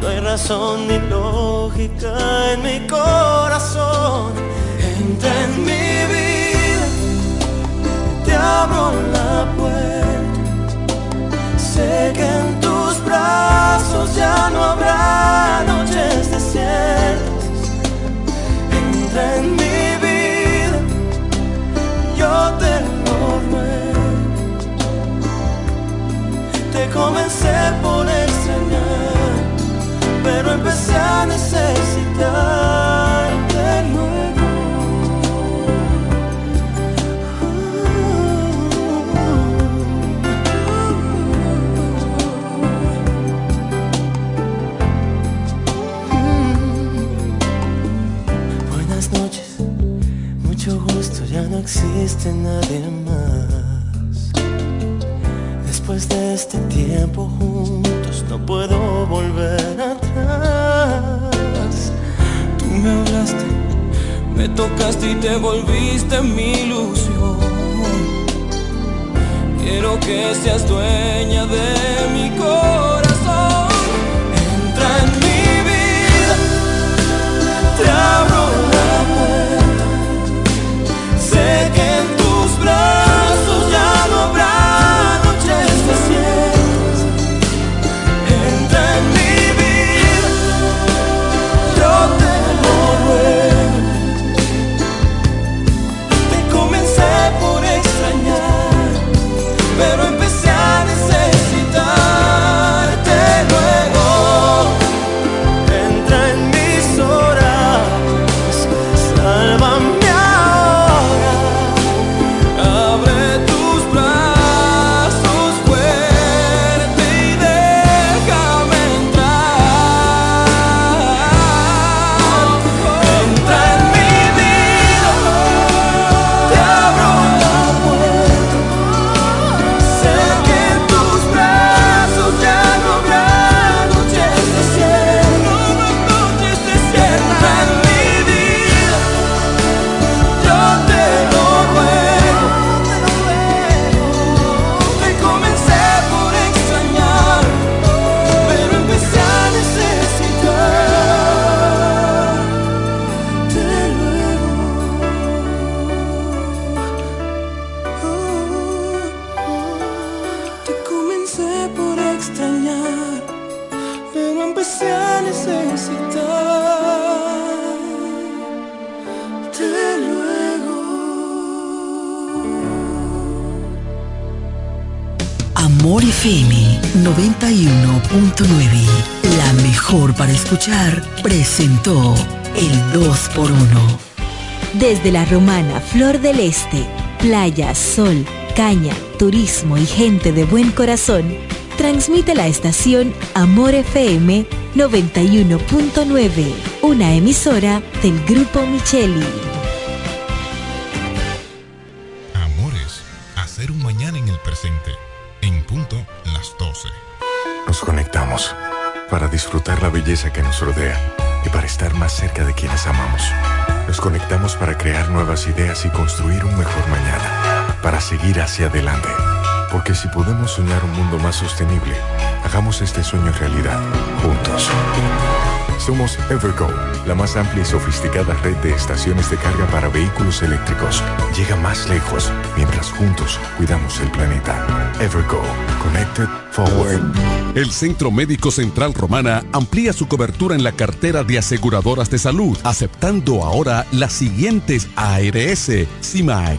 No hay razón ni lógica en mi corazón. Entra en mi vida, te abro la puerta. Sé que en tus brazos ya no habrá comencé por extrañar, pero empecé a necesitarte luego. Buenas noches, mucho gusto, ya no existe nadie más. Después de este tiempo juntos no puedo volver atrás. Tú me hablaste, me tocaste y te volviste mi ilusión. Quiero que seas dueña de mi corazón. Entra en mi vida, te abro la puerta. Sé que escuchar, presentó el 2x1. Desde la romana Flor del Este, playa, sol, caña, turismo y gente de buen corazón, transmite la estación Amor FM 91.9, una emisora del Grupo Micheli. Belleza que nos rodea y para estar más cerca de quienes amamos. Nos conectamos para crear nuevas ideas y construir un mejor mañana, para seguir hacia adelante. Porque si podemos soñar un mundo más sostenible, hagamos este sueño realidad, juntos. Somos Evergo, la más amplia y sofisticada red de estaciones de carga para vehículos eléctricos. Llega más lejos juntos cuidamos el planeta. Evergo, Connected Forward. El Centro Médico Central Romana amplía su cobertura en la cartera de aseguradoras de salud, aceptando ahora las siguientes ARS, CIMAC,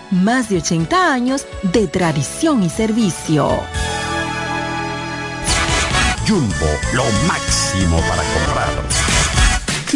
más de 80 años de tradición y servicio. Jumbo, lo máximo para comprar.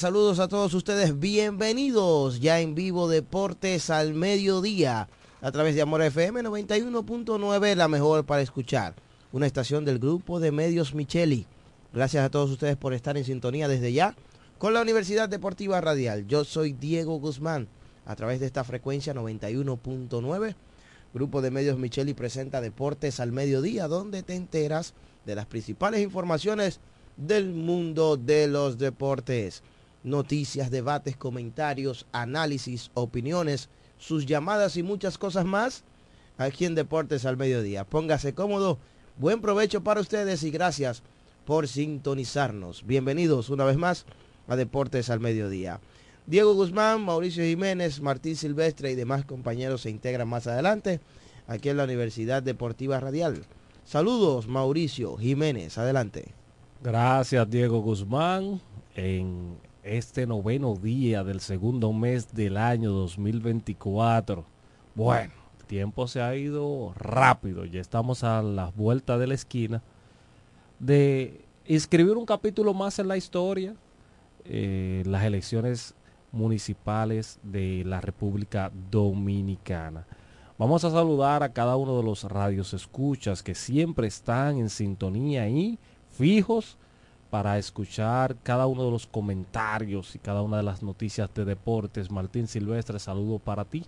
Saludos a todos ustedes, bienvenidos ya en vivo Deportes al mediodía a través de Amor FM 91.9, la mejor para escuchar, una estación del grupo de medios Micheli. Gracias a todos ustedes por estar en sintonía desde ya con la Universidad Deportiva Radial. Yo soy Diego Guzmán, a través de esta frecuencia 91.9. Grupo de Medios Micheli presenta Deportes al Mediodía, donde te enteras de las principales informaciones del mundo de los deportes noticias, debates, comentarios, análisis, opiniones, sus llamadas y muchas cosas más aquí en Deportes al Mediodía. Póngase cómodo, buen provecho para ustedes y gracias por sintonizarnos. Bienvenidos una vez más a Deportes al Mediodía. Diego Guzmán, Mauricio Jiménez, Martín Silvestre y demás compañeros se integran más adelante aquí en la Universidad Deportiva Radial. Saludos, Mauricio Jiménez, adelante. Gracias, Diego Guzmán. En este noveno día del segundo mes del año 2024. Bueno, el tiempo se ha ido rápido, ya estamos a la vuelta de la esquina de escribir un capítulo más en la historia, eh, las elecciones municipales de la República Dominicana. Vamos a saludar a cada uno de los radios escuchas que siempre están en sintonía y fijos para escuchar cada uno de los comentarios y cada una de las noticias de deportes. Martín Silvestre, saludo para ti.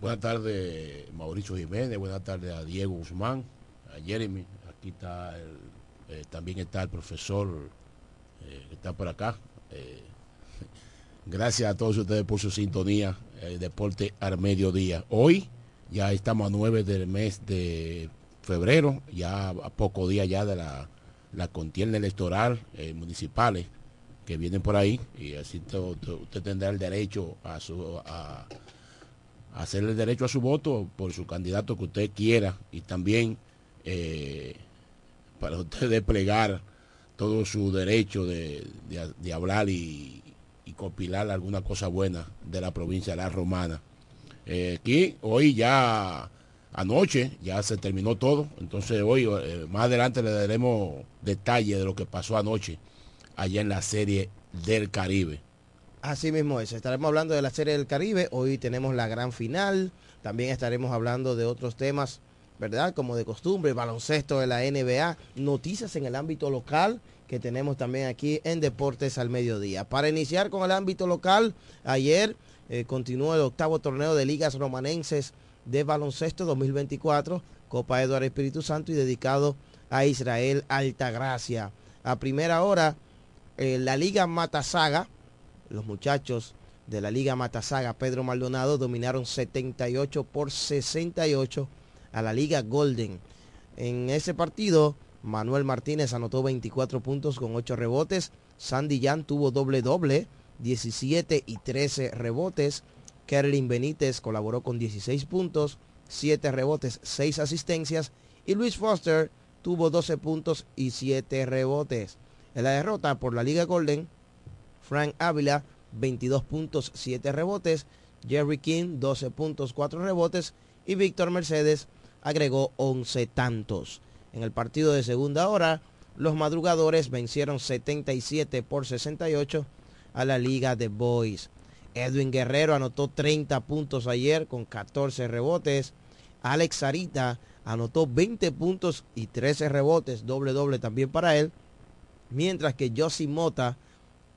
Buenas tardes, Mauricio Jiménez. Buenas tardes a Diego Guzmán, a Jeremy. Aquí está, eh, también está el profesor eh, que está por acá. Eh, gracias a todos ustedes por su sintonía. deporte al mediodía. Hoy ya estamos a 9 del mes de febrero, ya a poco día ya de la la contienda electoral eh, municipales que vienen por ahí y así usted tendrá el derecho a su a, a derecho a su voto por su candidato que usted quiera y también eh, para usted desplegar todo su derecho de, de- hablar y, y alguna cosa buena de la provincia de la Romana. Eh, aquí, hoy ya, anoche, ya se terminó todo, entonces hoy, eh, más adelante le daremos detalles de lo que pasó anoche allá en la serie del Caribe. Así mismo es, estaremos hablando de la Serie del Caribe, hoy tenemos la gran final, también estaremos hablando de otros temas, ¿verdad? Como de costumbre, baloncesto de la NBA, noticias en el ámbito local que tenemos también aquí en Deportes al Mediodía. Para iniciar con el ámbito local, ayer eh, continuó el octavo torneo de ligas romanenses de baloncesto 2024, Copa Eduardo Espíritu Santo y dedicado a Israel Altagracia. A primera hora, eh, la Liga Matasaga, los muchachos de la Liga Matasaga, Pedro Maldonado, dominaron 78 por 68 a la Liga Golden. En ese partido, Manuel Martínez anotó 24 puntos con 8 rebotes. Sandy Jan tuvo doble doble, 17 y 13 rebotes. Kerlin Benítez colaboró con 16 puntos, 7 rebotes, 6 asistencias. Y Luis Foster tuvo 12 puntos y 7 rebotes. En la derrota por la Liga Golden, Frank Ávila, 22 puntos, 7 rebotes. Jerry King, 12 puntos, 4 rebotes. Y Víctor Mercedes agregó 11 tantos. En el partido de segunda hora, los madrugadores vencieron 77 por 68 a la Liga de Boys. Edwin Guerrero anotó 30 puntos ayer con 14 rebotes. Alex Sarita anotó 20 puntos y 13 rebotes, doble doble también para él. Mientras que Josie Mota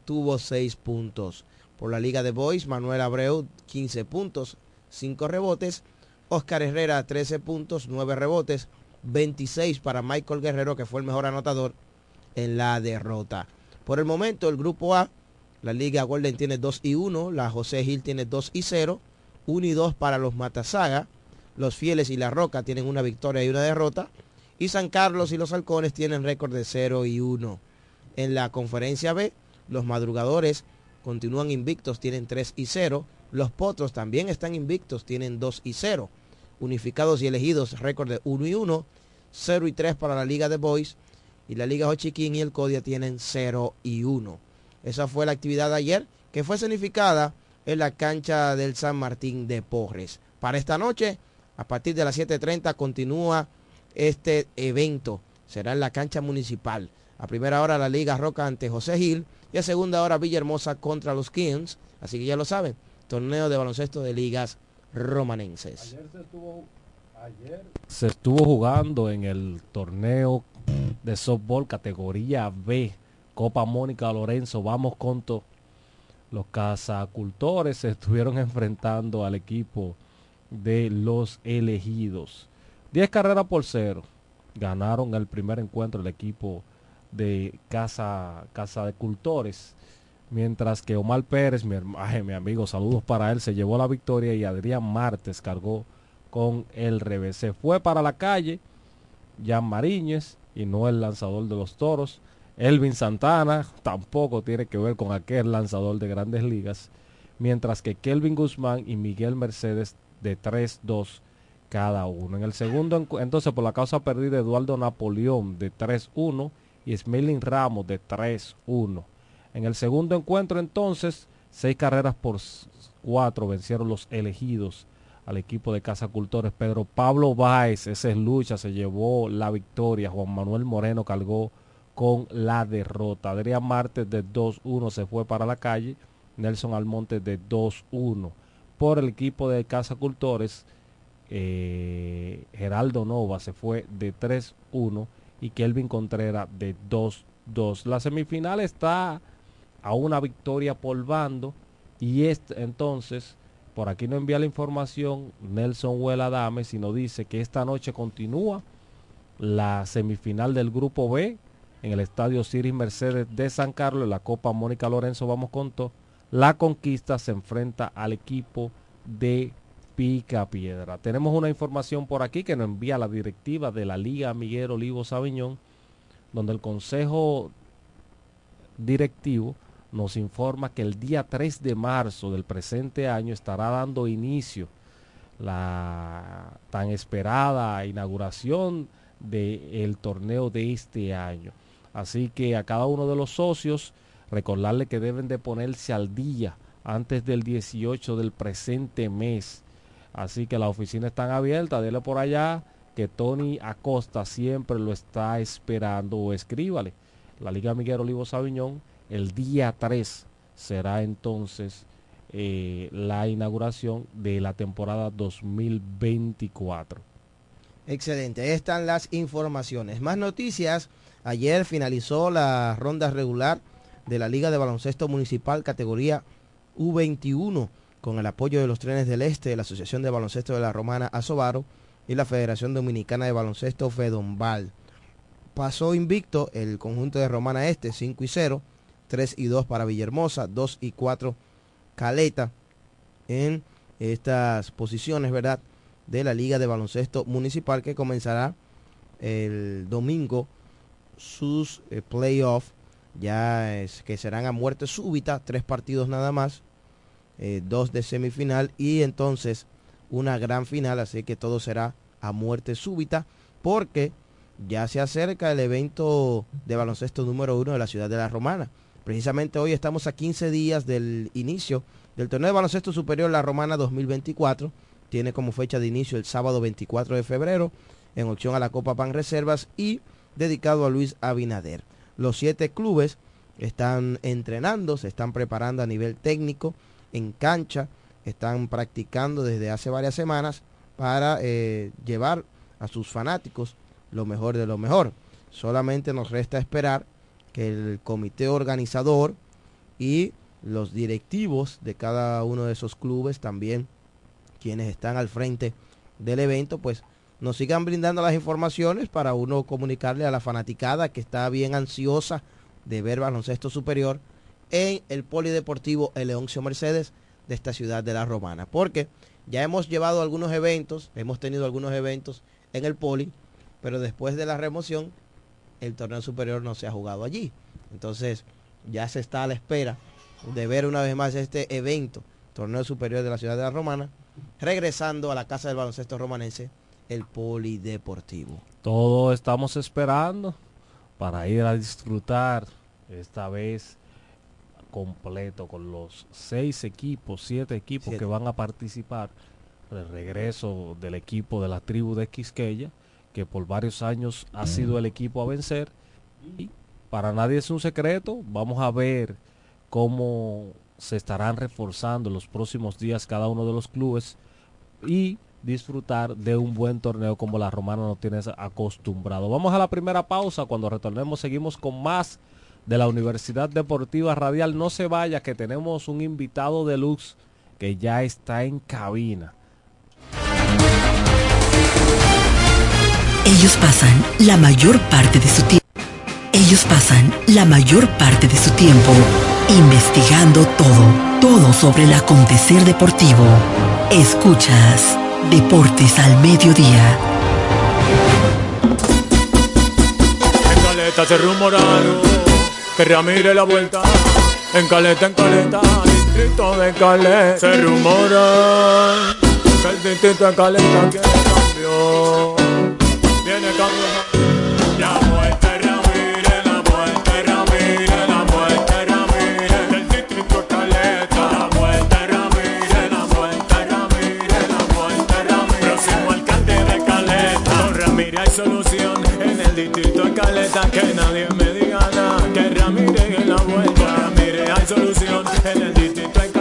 tuvo 6 puntos. Por la Liga de Boys, Manuel Abreu 15 puntos, 5 rebotes. Oscar Herrera 13 puntos, 9 rebotes. 26 para Michael Guerrero, que fue el mejor anotador en la derrota. Por el momento, el grupo A, la Liga Golden tiene 2 y 1, la José Gil tiene 2 y 0, 1 y 2 para los Matasaga, los Fieles y la Roca tienen una victoria y una derrota, y San Carlos y los Halcones tienen récord de 0 y 1. En la conferencia B, los Madrugadores continúan invictos, tienen 3 y 0, los Potros también están invictos, tienen 2 y 0 unificados y elegidos, récord de 1 y 1, 0 y 3 para la Liga de Boys y la Liga Hochiquín y el Codia tienen 0 y 1. Esa fue la actividad de ayer que fue significada en la cancha del San Martín de Porres. Para esta noche, a partir de las 7.30 continúa este evento. Será en la cancha municipal. A primera hora la Liga Roca ante José Gil y a segunda hora Villahermosa contra los Kings. Así que ya lo saben, torneo de baloncesto de ligas romanenses. se estuvo jugando en el torneo de softball categoría B, Copa Mónica Lorenzo, vamos con todo. Los cazacultores se estuvieron enfrentando al equipo de los elegidos. 10 carreras por cero. Ganaron el primer encuentro el equipo de Casa, casa de Cultores. Mientras que Omar Pérez, mi, herma- ay, mi amigo, saludos para él, se llevó la victoria y Adrián Martes cargó con el revés. Se fue para la calle Jan Mariñez y no el lanzador de los toros. Elvin Santana tampoco tiene que ver con aquel lanzador de grandes ligas. Mientras que Kelvin Guzmán y Miguel Mercedes de 3-2 cada uno. En el segundo, entonces por la causa perdida, Eduardo Napoleón de 3-1 y Smelling Ramos de 3-1. En el segundo encuentro entonces, seis carreras por cuatro vencieron los elegidos al equipo de Casa Cultores. Pedro Pablo Báez, esa es lucha, se llevó la victoria. Juan Manuel Moreno cargó con la derrota. Adrián Martes de 2-1 se fue para la calle. Nelson Almonte de 2-1. Por el equipo de Casa Cultores, eh, Geraldo Nova se fue de 3-1 y Kelvin Contreras de 2-2. La semifinal está a una victoria por bando y este, entonces por aquí no envía la información Nelson Huela Dame, sino dice que esta noche continúa la semifinal del grupo B en el estadio Ciris Mercedes de San Carlos, en la Copa Mónica Lorenzo, vamos con todo. La conquista se enfrenta al equipo de Pica Piedra. Tenemos una información por aquí que nos envía la directiva de la Liga Miguel Olivo Sabiñón donde el Consejo Directivo nos informa que el día 3 de marzo del presente año estará dando inicio la tan esperada inauguración del torneo de este año. Así que a cada uno de los socios recordarle que deben de ponerse al día antes del 18 del presente mes. Así que la oficina está abierta, dele por allá que Tony Acosta siempre lo está esperando o escríbale. La Liga Miguel Olivo Sabiñón el día 3 será entonces eh, la inauguración de la temporada 2024. Excelente, están las informaciones. Más noticias. Ayer finalizó la ronda regular de la Liga de Baloncesto Municipal categoría U21 con el apoyo de los trenes del Este, la Asociación de Baloncesto de la Romana Asobaro y la Federación Dominicana de Baloncesto Fedombal. Pasó invicto el conjunto de Romana Este 5 y 0, 3 y 2 para Villahermosa, 2 y 4 Caleta en estas posiciones, ¿verdad? De la Liga de Baloncesto Municipal que comenzará el domingo sus eh, playoffs, ya es, que serán a muerte súbita, tres partidos nada más, eh, dos de semifinal y entonces una gran final, así que todo será a muerte súbita porque ya se acerca el evento de baloncesto número uno de la ciudad de La Romana. Precisamente hoy estamos a 15 días del inicio del torneo de baloncesto superior La Romana 2024. Tiene como fecha de inicio el sábado 24 de febrero en opción a la Copa Pan Reservas y dedicado a Luis Abinader. Los siete clubes están entrenando, se están preparando a nivel técnico, en cancha, están practicando desde hace varias semanas para eh, llevar a sus fanáticos lo mejor de lo mejor. Solamente nos resta esperar que el comité organizador y los directivos de cada uno de esos clubes también quienes están al frente del evento pues nos sigan brindando las informaciones para uno comunicarle a la fanaticada que está bien ansiosa de ver baloncesto superior en el Polideportivo Eleoncio Mercedes de esta ciudad de La Romana. Porque ya hemos llevado algunos eventos, hemos tenido algunos eventos en el Poli, pero después de la remoción el torneo superior no se ha jugado allí. Entonces ya se está a la espera de ver una vez más este evento, torneo superior de la ciudad de la Romana, regresando a la casa del baloncesto romanense, el polideportivo. Todo estamos esperando para ir a disfrutar esta vez completo con los seis equipos, siete equipos que van a participar el regreso del equipo de la tribu de Quisqueya que por varios años ha sido el equipo a vencer. Y para nadie es un secreto, vamos a ver cómo se estarán reforzando los próximos días cada uno de los clubes y disfrutar de un buen torneo como la Romana no tienes acostumbrado. Vamos a la primera pausa, cuando retornemos seguimos con más de la Universidad Deportiva Radial. No se vaya que tenemos un invitado de luz que ya está en cabina. Ellos pasan la mayor parte de su tiempo. Ellos pasan la mayor parte de su tiempo investigando todo, todo sobre el acontecer deportivo. Escuchas Deportes al Mediodía. En Caleta se rumoraron que Ramírez la vuelta. En Caleta, en Caleta, distrito de Caleta. Se rumora que el distrito de Caleta quiere Que nadie me diga nada. Que Ramírez en la vuelta. Ramírez hay solución en el distrito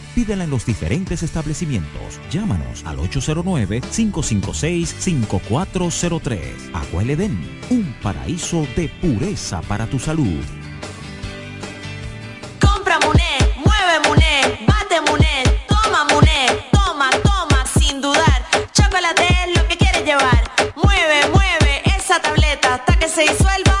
Pídela en los diferentes establecimientos. Llámanos al 809-556-5403. Agua Edén, un paraíso de pureza para tu salud. Mueve bate Muné, toma Muné, toma, toma, sin dudar. Chocolate es lo que quieres llevar. Mueve, mueve esa tableta hasta que se disuelva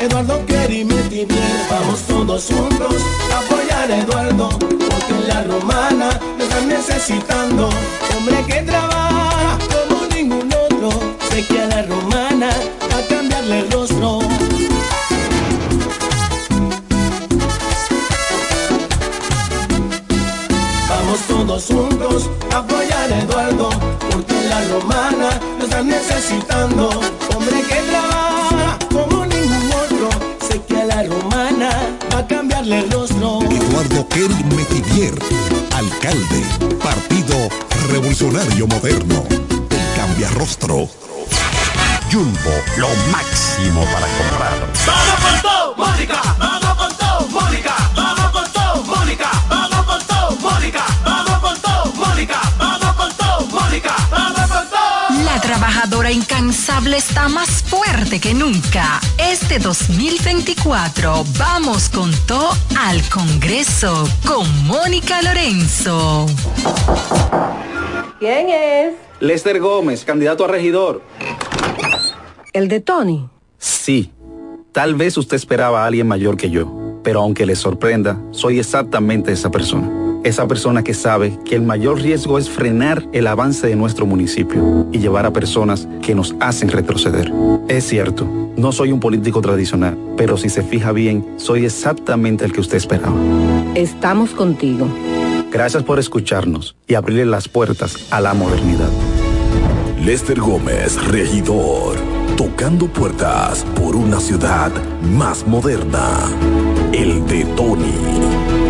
Eduardo quiere bien Vamos todos juntos a apoyar a Eduardo, porque la romana nos está necesitando. Hombre que trabaja como ningún otro, sé que a la romana a cambiarle el rostro. Vamos todos juntos a apoyar a Eduardo, la romana nos está necesitando. Hombre que trabaja como romana va a cambiarle el rostro. Eduardo Kerry Metivier, alcalde, Partido Revolucionario Moderno. El cambia rostro. Jumbo, lo máximo para comprar. ¡Vamos con todo, Mónica! ¡Vamos con todo, trabajadora incansable está más fuerte que nunca. Este 2024 vamos con todo al Congreso con Mónica Lorenzo. ¿Quién es? Lester Gómez, candidato a regidor. ¿El de Tony? Sí. Tal vez usted esperaba a alguien mayor que yo, pero aunque le sorprenda, soy exactamente esa persona esa persona que sabe que el mayor riesgo es frenar el avance de nuestro municipio y llevar a personas que nos hacen retroceder. Es cierto, no soy un político tradicional, pero si se fija bien, soy exactamente el que usted esperaba. Estamos contigo. Gracias por escucharnos y abrirle las puertas a la modernidad. Lester Gómez, regidor, tocando puertas por una ciudad más moderna. El de Tony.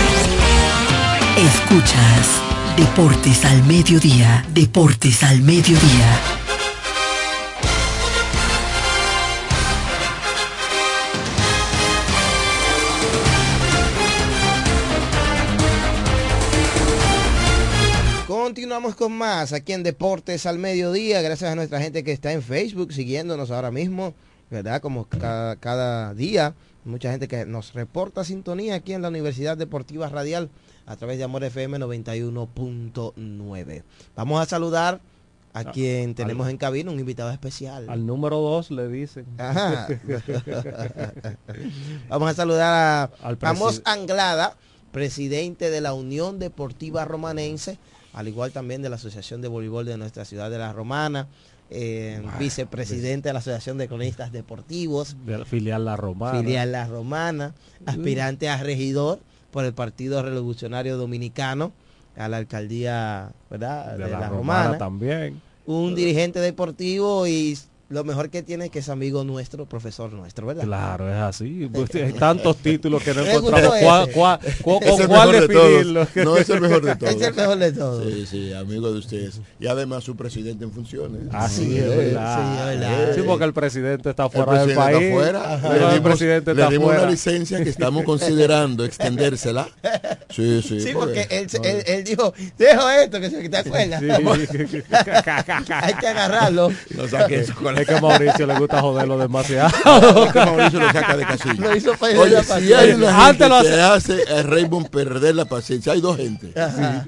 Escuchas Deportes al Mediodía, Deportes al Mediodía. Continuamos con más aquí en Deportes al Mediodía, gracias a nuestra gente que está en Facebook siguiéndonos ahora mismo, ¿verdad? Como cada, cada día, mucha gente que nos reporta sintonía aquí en la Universidad Deportiva Radial a través de Amor FM 91.9. Vamos a saludar a quien tenemos en cabina, un invitado especial. Al número dos le dicen. Ajá. Vamos a saludar a Al presi- Amos Anglada, presidente de la Unión Deportiva Romanense, al igual también de la Asociación de Voleibol de nuestra ciudad de La Romana, eh, vicepresidente de la Asociación de Cronistas Deportivos, de la filial La Romana. filial La Romana, aspirante a regidor por el Partido Revolucionario Dominicano a la alcaldía ¿verdad? de, de, la, La, Romana, Romana. también. Un dirigente deportivo y lo mejor que tiene es que es amigo nuestro, profesor nuestro, ¿verdad? Claro, es así. Pues, hay tantos títulos que no encontramos cuál, cuál- cu- Es con el cuál mejor de todos. definirlo. No es el mejor de todos. Es el mejor de todos. Sí, sí, amigo de ustedes. Y además su presidente en funciones. Así Sí, es, verdad. sí, es verdad. Sí, porque el presidente está El fuera del presidente país. está fuera. Le el dimos, presidente le está dimos fuera. una licencia que estamos considerando extendérsela. Sí, sí. Sí, porque él, él- él dijo, dejo esto, que se te acuerdas. Sí. Hay que agarrarlo. No saque eso con Es que a Mauricio le gusta joderlo demasiado. Es que Mauricio lo saca de. Lo hizo perder Oye, la si paciencia. hay una gente que hace a Raymond perder la paciencia, hay dos gente. Ajá.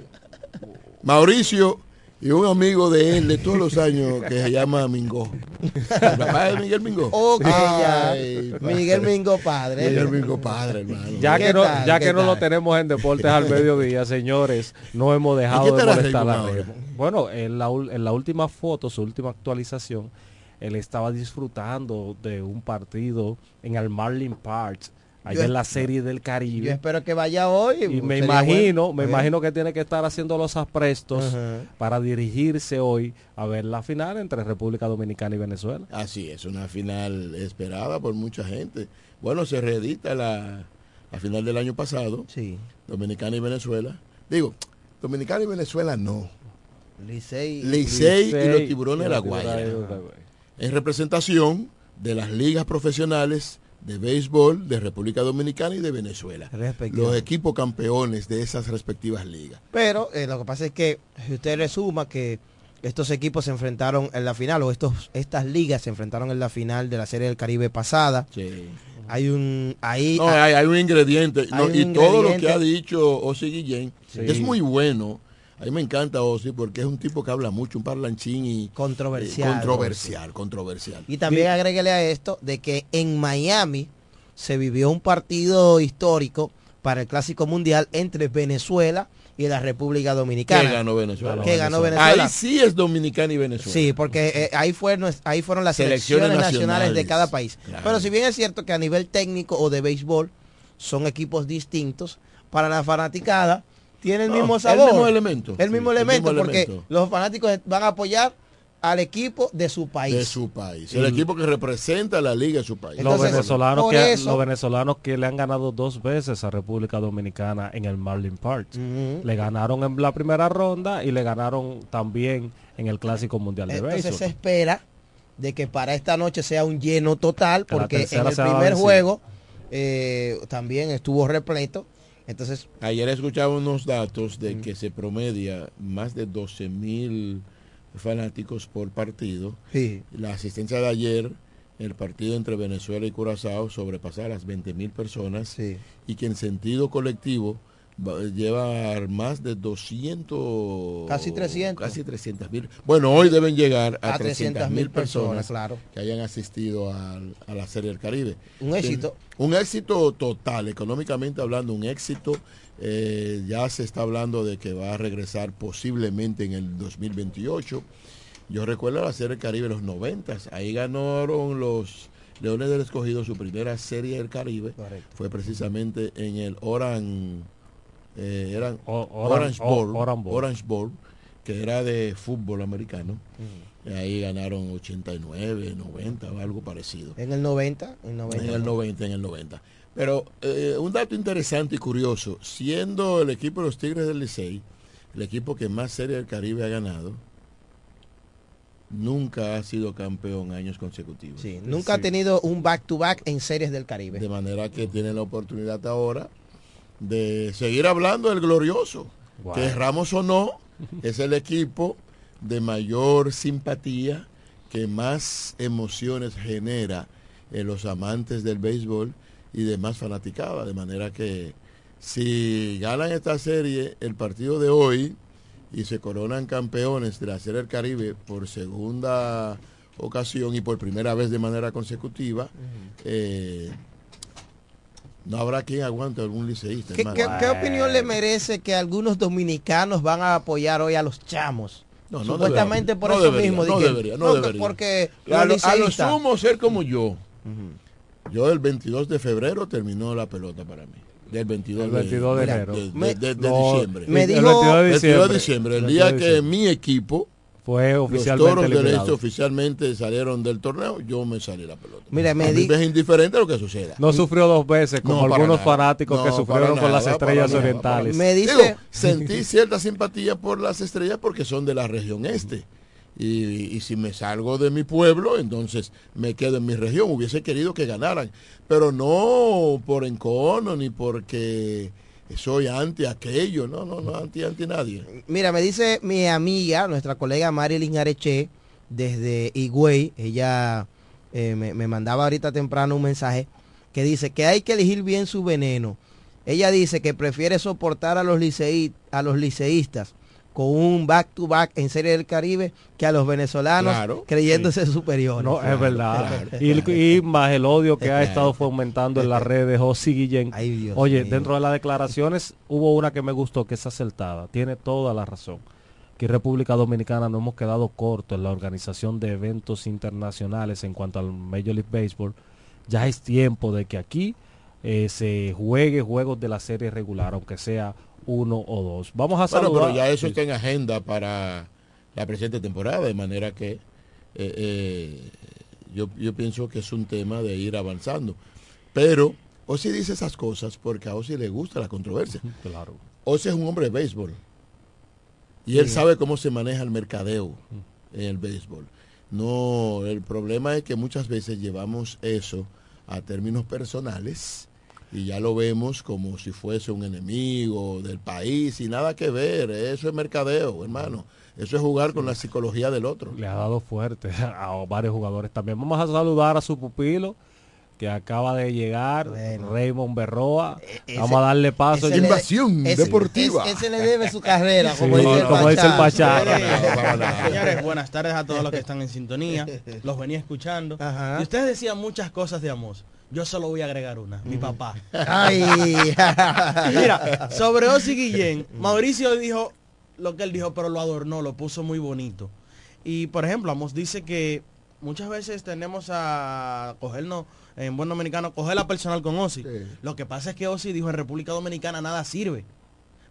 Mauricio y un amigo de él de todos los años que se llama Mingo. El papá de Miguel Mingo. Ok, ya. Ay, Miguel padre. Mingo padre. Miguel Mingo padre, hermano. Ya ¿Qué que no, tal? ya ¿Qué que no lo tenemos en Deportes al Mediodía, señores, no hemos ¿En dejado de molestar a. Bueno, en la, en la última foto, su última actualización, él estaba disfrutando de un partido en el Marlin Park, allá Yo- en la Serie del Yo Caribe. espero que vaya hoy. Y me imagino, bueno. me imagino que tiene que estar haciendo los aprestos para dirigirse hoy a ver la final entre República Dominicana y Venezuela. Así es, una final esperada por mucha gente. Bueno, se reedita la, la final del año pasado, Sí. Dominicana y Venezuela. Digo, Dominicana y Venezuela no. Licey. Licey y los tiburones de la Guaira. En representación de las ligas profesionales de béisbol de República Dominicana y de Venezuela. Los equipos campeones de esas respectivas ligas. Pero eh, lo que pasa es que si usted resuma que estos equipos se enfrentaron en la final o estos estas ligas se enfrentaron en la final de la Serie del Caribe pasada. Sí. Hay un ahí No, hay, hay un ingrediente. no, Hay un y todo lo que ha dicho Osi Guillén Sí. es muy bueno. A mí me encanta Osi porque es un tipo que habla mucho, un parlanchín y controversial. eh, controversial, controversial. Y también agréguele a esto de que en Miami se vivió un partido histórico para el Clásico Mundial entre Venezuela y la República Dominicana. ¿Qué ganó Venezuela? Que ganó Venezuela. Ahí sí es Dominicana y Venezuela. Sí, porque eh, ahí, fue, ahí fueron las Selecciones selecciones, nacionales, de cada país. Claro. Pero si bien es cierto que a nivel técnico o de béisbol son equipos distintos, para la fanaticada tiene el No, mismo el sabor. mismo elemento. El Sí, mismo el elemento, mismo porque elemento. los fanáticos van a apoyar al equipo de su país. de su país. El equipo que representa a la liga de su país. Los venezolanos, que, eso- los venezolanos que le han ganado dos veces a República Dominicana en el Marlin Park. Le ganaron en la primera ronda y le ganaron también en el Clásico Mundial de Entonces se espera de que para esta noche sea un lleno total, porque en el primer juego eh, también estuvo repleto. Entonces, Ayer escuchaba unos datos de que se promedia más de 12 mil fanáticos por partido. sí, La asistencia de ayer, el partido entre Venezuela y Curazao, sobrepasaba las 20 mil personas sí. y que en sentido colectivo va- lleva más de 200... Casi 300. Casi 300 mil. Bueno, hoy deben llegar a, A 300 mil 300.000 personas, personas, claro. que hayan asistido a la Serie del Caribe. Un éxito. Un éxito total, económicamente hablando, un éxito. Eh, ya se está hablando de que va a regresar posiblemente en el 2028. Yo recuerdo la Serie del Caribe en los 90. Ahí ganaron los Leones del Escogido su primera Serie del Caribe. Correcto. Fue precisamente en el Oran, eh, eran O- Orange, Bowl, o- Oran Bowl. Orange Bowl, que era de fútbol americano. Ahí ganaron 89, 90 o algo parecido. En el 90, en 90. En el 90, en el 90. Pero eh, un dato interesante y curioso, siendo el equipo de los Tigres del Licey, el equipo que más Serie del Caribe ha ganado, nunca ha sido campeón años consecutivos. Sí, nunca ha tenido un back-to-back en series del Caribe. De manera que tiene la oportunidad ahora de seguir hablando del glorioso, Wow. que Ramos o no, es el equipo de mayor simpatía, que más emociones genera en los amantes del béisbol y de más fanaticada. De manera que si ganan esta serie el partido de hoy y se coronan campeones de la Serie del Caribe por segunda ocasión y por primera vez de manera consecutiva, eh, no habrá quien aguante algún liceísta. ¿Qué, qué- qué opinión le merece que algunos dominicanos van a apoyar hoy a los chamos? No, no Supuestamente debería. por No eso debería, mismo. no dije, debería, no debería. Porque a, lo, los a lo sumo ser como yo. Yo el 22 de febrero terminó la pelota para mí. Del 22, El 22 de de, enero. de- de- Me- de- de no, diciembre. me El dijo- 22 de 22 de diciembre. el El día 22 de que mi equipo, Fue los oficialmente toros del este oficialmente salieron del torneo, yo me salí la pelota. Mira, me A mí di- es indiferente lo que suceda. No sufrió dos veces, como No, algunos nada. fanáticos que sufrieron con las estrellas nada, orientales. para nada. Digo, sentí cierta simpatía por las estrellas porque son de la región este. Y, y si me salgo de mi pueblo, entonces me quedo en mi región. Hubiese querido que ganaran, pero no por encono ni porque soy anti aquello, no, no, no, anti, anti nadie. Mira, me dice mi amiga, nuestra colega Marilyn Areche, desde Higüey, ella eh, me, me mandaba ahorita temprano un mensaje que dice que hay que elegir bien su veneno. Ella dice que prefiere soportar a los, liceí- a los liceístas con un back-to-back en Serie del Caribe que a los venezolanos Claro, creyéndose superiores. No, es verdad. Claro. Y, y más el odio que ha estado fomentando en las redes José Guillén. Dios Oye, dentro de las declaraciones hubo una que me gustó, que es acertada. Tiene toda la razón. Que en República Dominicana no hemos quedado cortos en la organización de eventos internacionales en cuanto al Major League Baseball. Ya es tiempo de que aquí eh, se juegue juegos de la serie regular, aunque sea uno o dos. Vamos a Bueno, saludar. pero ya eso Sí. está en agenda para la presente temporada, de manera que eh, eh, yo, yo pienso que es un tema de ir avanzando. Pero Ozzy dice esas cosas porque a Ozzy le gusta la controversia. Claro. Ozzy es un hombre de béisbol. Y él Sí. sabe cómo se maneja el mercadeo en el béisbol. No, el problema es que muchas veces llevamos eso a términos personales y ya lo vemos como si fuese un enemigo del país y nada que ver. Eso es mercadeo, hermano. Eso es jugar con la psicología del otro. Le ha dado fuerte a varios jugadores también. Vamos a saludar a su pupilo que acaba de llegar, Raymond Berroa. Vamos a darle paso. Invasión ese- deportiva. ese- ese le debe su carrera, como dice el como dice el Pachá. Pachá. Señores, buenas tardes a todos los que están en sintonía. Los venía escuchando. Y ustedes decían muchas cosas de Amos. Yo solo voy a agregar una, mi papá. Ay. Mira, sobre Ozzy Guillén, Mauricio dijo lo que él dijo, pero lo adornó, lo puso muy bonito. Y por ejemplo, Amos dice que muchas veces tenemos a cogernos, en buen dominicano, coger la personal con Ozzy. Lo que pasa es que Ozzy dijo en República Dominicana nada sirve.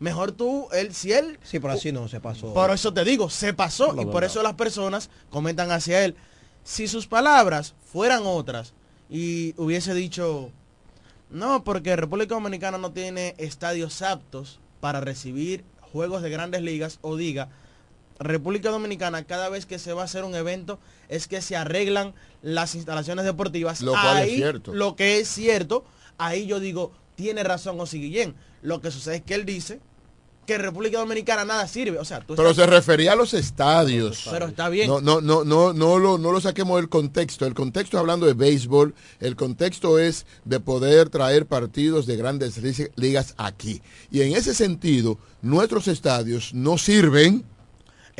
Mejor tú, él, si él... Sí, pero así no se pasó. Por eso te digo, se pasó. Y por eso las personas comentan hacia él. Si sus palabras fueran otras y hubiese dicho, no, porque República Dominicana no tiene estadios aptos para recibir juegos de grandes ligas, o diga, República Dominicana cada vez que se va a hacer un evento es que se arreglan las instalaciones deportivas. Lo cual es Ahí, cierto. Lo que es cierto, ahí yo digo, tiene razón Osi Guillén. Lo que sucede es que él dice que República Dominicana nada sirve. O sea, tú Pero se refería a los estadios. Pero está bien. No, no, no, no, no lo, no lo saquemos del contexto. El contexto hablando de béisbol, el contexto es de poder traer partidos de grandes li- ligas aquí. Y en ese sentido, nuestros estadios no sirven.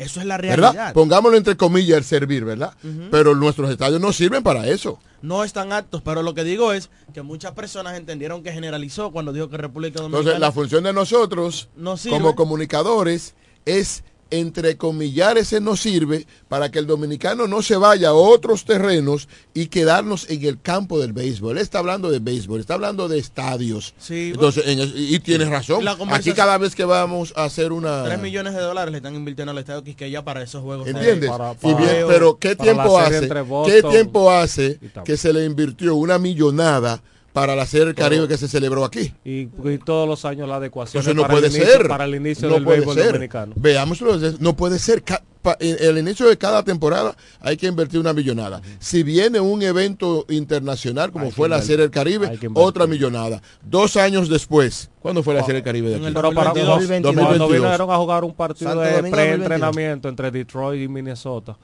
Eso es la ¿Verdad? realidad. Pongámoslo entre comillas el servir, ¿verdad? Pero nuestros estadios no sirven para eso. No están aptos, pero lo que digo es que muchas personas entendieron que generalizó cuando dijo que República Dominicana... Entonces, la función de nosotros, No como comunicadores, es entrecomillar ese no sirve para que el dominicano no se vaya a otros terrenos y quedarnos en el campo del béisbol. Él está hablando de béisbol, está hablando de estadios. Sí, Entonces, en y tienes razón. Aquí cada vez que vamos a hacer una... 3 millones de dólares le están invirtiendo al Estadio Quisqueya para esos juegos. de- ¿Entiendes? para- Y bien, pero ¿qué tiempo hace? ¿Qué tiempo hace que se le invirtió una millonada para la Serie del Caribe que se celebró aquí? Y, y todos los años la adecuación Eso no para, puede el inicio, ser. para el inicio no del puede béisbol ser. dominicano. Veámoslo, no puede ser. En el inicio de cada temporada hay que invertir una millonada. Si viene un evento internacional como fue la. Serie del Caribe, otra millonada. Dos años después, ¿cuándo fue la Serie del Caribe de aquí? Pero para 2022. cuando vinieron a jugar un partido Santo de pre-entrenamiento entre Detroit y Minnesota,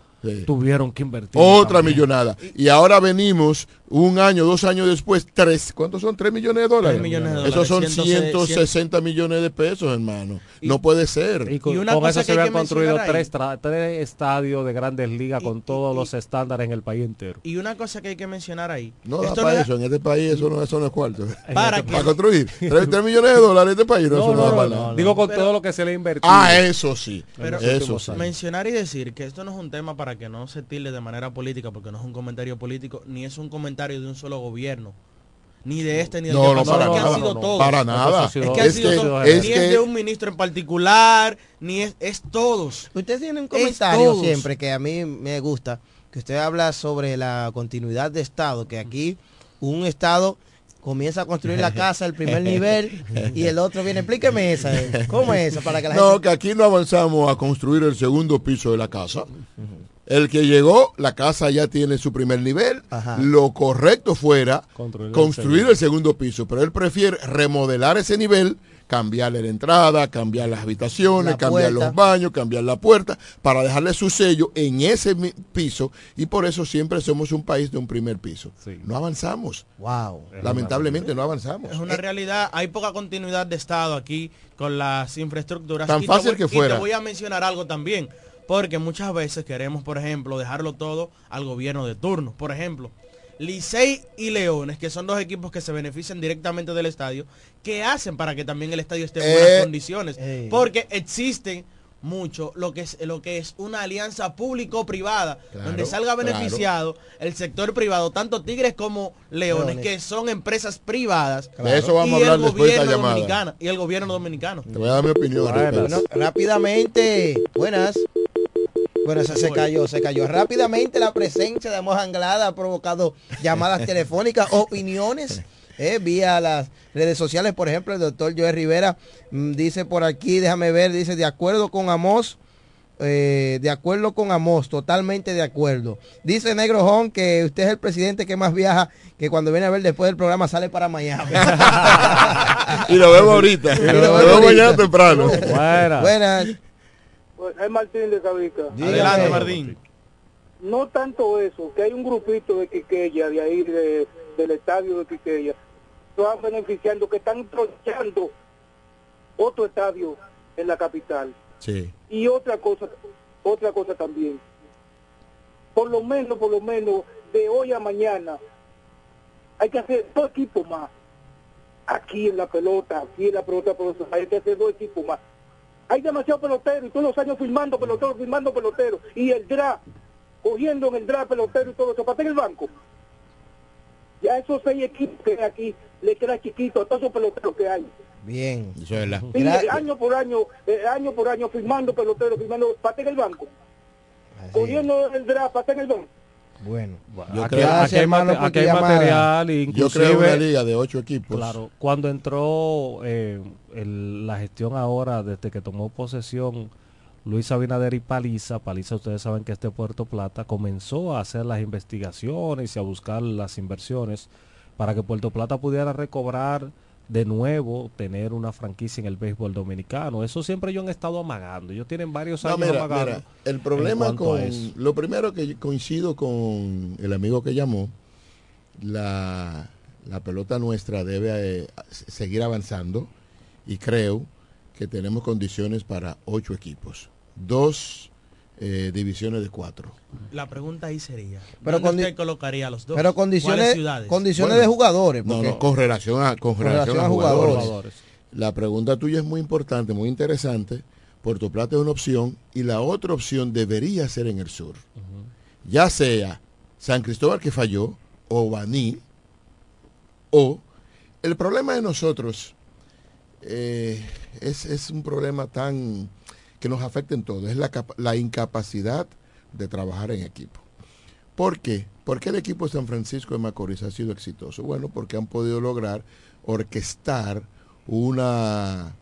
tuvieron que invertir. Otra también. millonada. Y ahora venimos un año, dos años después, tres. ¿Cuántos son? ¿Tres millones de dólares? Tres millones de Esos son dólares, ciento- 160 millones de pesos, hermano. no puede ser. Y con, con eso se habían construido tres, tres estadios de grandes ligas con todos los estándares en el país entero. Y una cosa que hay que mencionar ahí. No da para no eso, en este país eso no, eso no es cuarto. Para para, que- construir 3, millones de dólares en este país, no, No, eso no, no, da no, para no, nada. Digo con Pero- todo lo que se le ha invertido. Ah, eso sí. Pero eso sí. mencionar y decir que esto no es un tema para que no se tilde de manera política, porque no es un comentario político, ni es un comentario de un solo gobierno. Ni de este ni del No, para que nada, han sido no, no, todos. para nada. Es que han Es sido que- todos. es ni es de un ministro en particular, ni es, es todos. Usted tiene un comentario siempre que a mí me gusta, que usted habla sobre la continuidad de Estado, que aquí un Estado comienza a construir la casa, el primer nivel, y el otro viene, explíqueme esa, eh. ¿cómo es esa? Para que la No, gente... que aquí no avanzamos a construir el segundo piso de la casa. El que llegó, la casa ya tiene su primer nivel. Lo correcto fuera Construir construir, el segundo piso, pero él prefiere remodelar ese nivel, cambiarle la entrada, cambiar las habitaciones, La cambiar los baños, cambiar la puerta, para dejarle su sello en ese piso y por eso siempre somos un país de un primer piso. No avanzamos. Wow. Lamentablemente no avanzamos. Es una realidad, hay poca continuidad de Estado aquí con las infraestructuras. Tan Y fácil voy- que y fuera. te voy a mencionar algo también, porque muchas veces queremos, por ejemplo, dejarlo todo al gobierno de turno. Por ejemplo, Licey y Leones, que son dos equipos que se benefician directamente del estadio, ¿qué hacen para que también el estadio esté en buenas Eh, condiciones? Porque existen mucho lo que es lo que es una alianza público-privada Claro, donde salga claro. beneficiado el sector privado tanto Tigres como Leones, Leones. que son empresas privadas De eso vamos y a hablar el después de esta gobierno llamada. dominicano y el gobierno dominicano Te voy a dar mi opinión. Bueno, rápidamente, buenas. Bueno, se, se cayó, se cayó. Rápidamente la presencia de Amos Anglada ha provocado llamadas telefónicas, opiniones, eh, vía las redes sociales. Por ejemplo, el doctor Joel Rivera mm, dice por aquí, déjame ver, dice, de acuerdo con Amos, eh, de acuerdo con Amos, totalmente de acuerdo. Dice Negro Jón que usted es el presidente que más viaja, que cuando viene a ver después del programa sale para Miami. Y lo vemos ahorita. Y lo Lo vemos vemos ahorita. mañana temprano. Buenas. Pues, es Martín de Cabica. Adelante, Martín. No tanto eso, que hay un grupito de Quiqueya, de ahí, de- del estadio de Quiqueya, que van beneficiando, que están aprovechando otro estadio en la capital. Sí. Y otra cosa, otra cosa también. Por lo menos, por lo menos, de hoy a mañana, hay que hacer dos equipos más. Aquí en la pelota, aquí en la pelota hay que hacer dos equipos más. Hay demasiado pelotero y todos los años filmando peloteros, filmando peloteros. Y el draft, cogiendo en el draft pelotero y todo eso, para en el banco. Ya esos seis equipos que hay aquí, le queda chiquito a todos esos peloteros que hay. Bien. Eso es la. Sí, año por año, eh, año por año, firmando peloteros, firmando, pate en el banco. Cogiendo el draft, pate en el banco. Bueno, Yo aquí, creo- aquí hay, mate- aquí hay material, Yo inclusive, creo una liga de ocho equipos. Claro, cuando entró eh, el- la gestión ahora, desde que tomó posesión Luis Abinader y Paliza, Paliza ustedes saben que este Puerto Plata comenzó a hacer las investigaciones y a buscar las inversiones para que Puerto Plata pudiera recobrar de nuevo, tener una franquicia en el béisbol dominicano. Eso siempre ellos han estado amagando. Ellos tienen varios No, años mira, amagando. mira, el problema con lo primero que coincido con el amigo que llamó, la, la pelota nuestra debe eh, seguir avanzando y creo que tenemos condiciones para ocho equipos, dos eh, divisiones de cuatro. la pregunta ahí sería Pero ¿dónde usted colocaría a los dos? pero ¿Cuáles condiciones, ciudades? condiciones Bueno, de jugadores. No, no, con relación a, con Con relación relación a jugadores. La pregunta tuya es muy importante, muy interesante. Puerto Plata es una opción y la otra opción debería ser en el sur. Ya sea San Cristóbal que falló o Baní o el problema de nosotros eh, es, es un problema tan que nos afecta en todo, es la, la incapacidad de trabajar en equipo. ¿Por qué? ¿Por qué el equipo de San Francisco de Macorís ha sido exitoso? Bueno, porque han podido lograr orquestar una,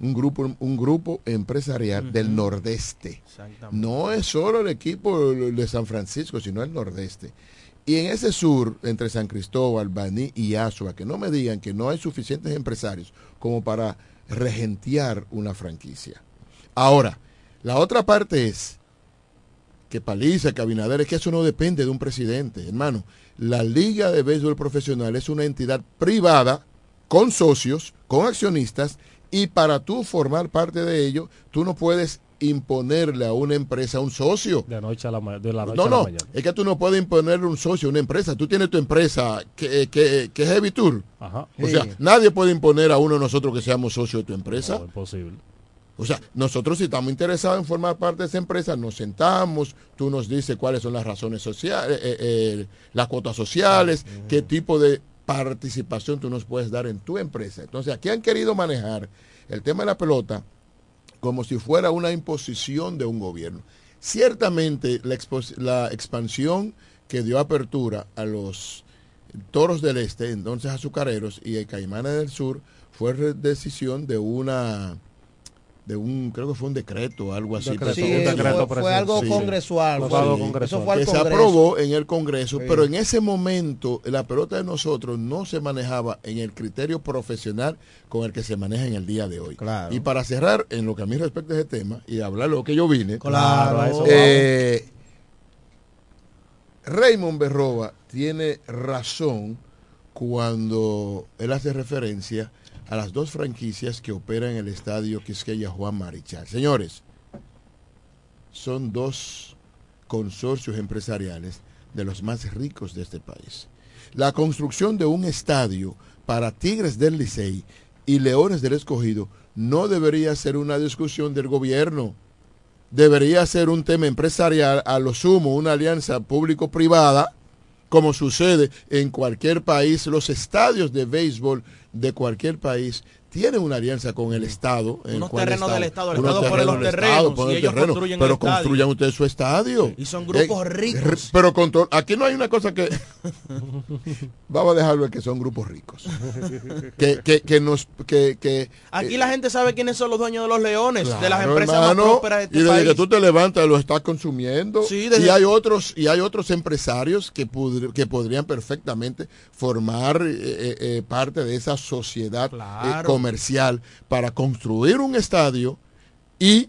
un grupo, un grupo empresarial del nordeste. No es solo el equipo de San Francisco, sino el nordeste. Y en ese sur, entre San Cristóbal, Baní y Asua, que no me digan que no hay suficientes empresarios como para regentear una franquicia. Ahora, la otra parte es que Paliza, que Abinader, es que eso no depende de un presidente, hermano. La Liga de Béisbol Profesional es una entidad privada con socios, con accionistas, y para tú formar parte de ello, tú no puedes imponerle a una empresa un socio. De, noche a la, de la noche No, a la no, mañana. es que tú no puedes imponerle un socio a una empresa. Tú tienes tu empresa que, que, que es Heavy Tour. Ajá. O sea, nadie puede imponer a uno de nosotros que seamos socios de tu empresa. No, imposible. O sea, nosotros si estamos interesados en formar parte de esa empresa, nos sentamos, tú nos dices cuáles son las razones sociales, eh, eh, las cuotas sociales, qué tipo de participación tú nos puedes dar en tu empresa. Entonces, aquí han querido manejar el tema de la pelota como si fuera una imposición de un gobierno. Ciertamente, la, la expansión que dio apertura a los toros del este, entonces azucareros, y el caimanes del sur, fue decisión de una de un creo que fue un decreto o algo así Decreto, Sí, un decreto fue- fue algo congresual, fue algo congresual. Eso fue al que se aprobó en el Congreso Sí. pero en ese momento la pelota de nosotros no se manejaba en el criterio profesional con el que se maneja en el día de hoy. Y para cerrar en lo que a mí respecta a ese tema y hablar lo que yo vine Claro, eh, Raymond Berroba tiene razón cuando él hace referencia a las dos franquicias que operan en el estadio Quisqueya Juan Marichal. Señores, son dos consorcios empresariales de los más ricos de este país. La construcción de un estadio para Tigres del Licey y Leones del Escogido no debería ser una discusión del gobierno. Debería ser un tema empresarial, a lo sumo una alianza público-privada, como sucede en cualquier país. Los estadios de béisbol de cualquier país tienen una alianza con el Estado. en Unos terrenos del Estado, el Estado pone los terrenos del terrenos Estado, pone y el ellos terreno, construyen el Pero construyan ustedes su estadio. Y son grupos Eh, ricos. Pero con todo- aquí no hay una cosa que... Vamos a dejarlo de que son grupos ricos. que, que, que nos... Que, que, Aquí la gente sabe quiénes son los dueños de los leones, de las empresas hermano, más prósperas de este y desde país. que tú te levantas lo estás consumiendo Sí, desde- y hay otros y hay otros empresarios que, que podrían perfectamente formar eh, eh, eh, parte de esa sociedad eh, Claro. Comercial para construir un estadio y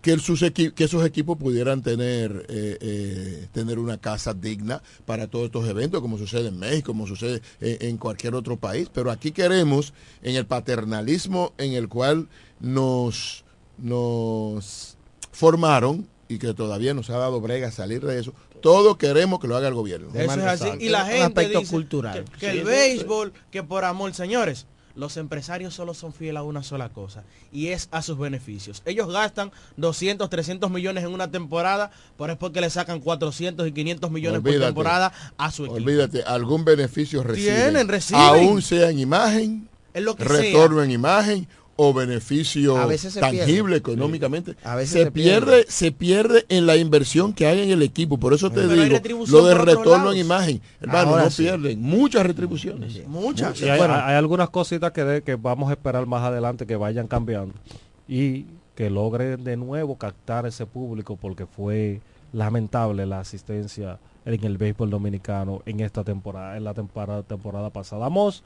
que, sus equi- que esos equipos pudieran tener eh, eh, tener una casa digna para todos estos eventos, como sucede en México, como sucede en, en cualquier otro país. Pero aquí queremos, en el paternalismo en el cual nos, nos formaron y que todavía nos ha dado brega salir de eso, todo queremos que lo haga el gobierno. Eso es así. Y la Un gente aspecto dice cultural. que, que Sí, el sí, béisbol, que por amor, señores, los empresarios solo son fieles a una sola cosa y es a sus beneficios. Ellos gastan 200, 300 millones en una temporada, pero es porque le sacan 400 y 500 millones por temporada a su equipo. Olvídate, algún beneficio reciben. Tienen, reciben. Aún sea en imagen, Es lo que retorno sea. en imagen o beneficio A veces se tangible pierde. económicamente. A veces se, se pierde, pierde. se pierde en la inversión que hay en el equipo. Por eso te Pero digo, lo de retorno lados. en imagen. Hermano, Ahora no sí. pierden. Muchas retribuciones. Muchas. Y hay, Bueno. hay algunas cositas que, de- que vamos a esperar más adelante que vayan cambiando y que logren de nuevo captar ese público porque fue lamentable la asistencia en el béisbol dominicano en esta temporada, en la temporada, temporada pasada. Amos,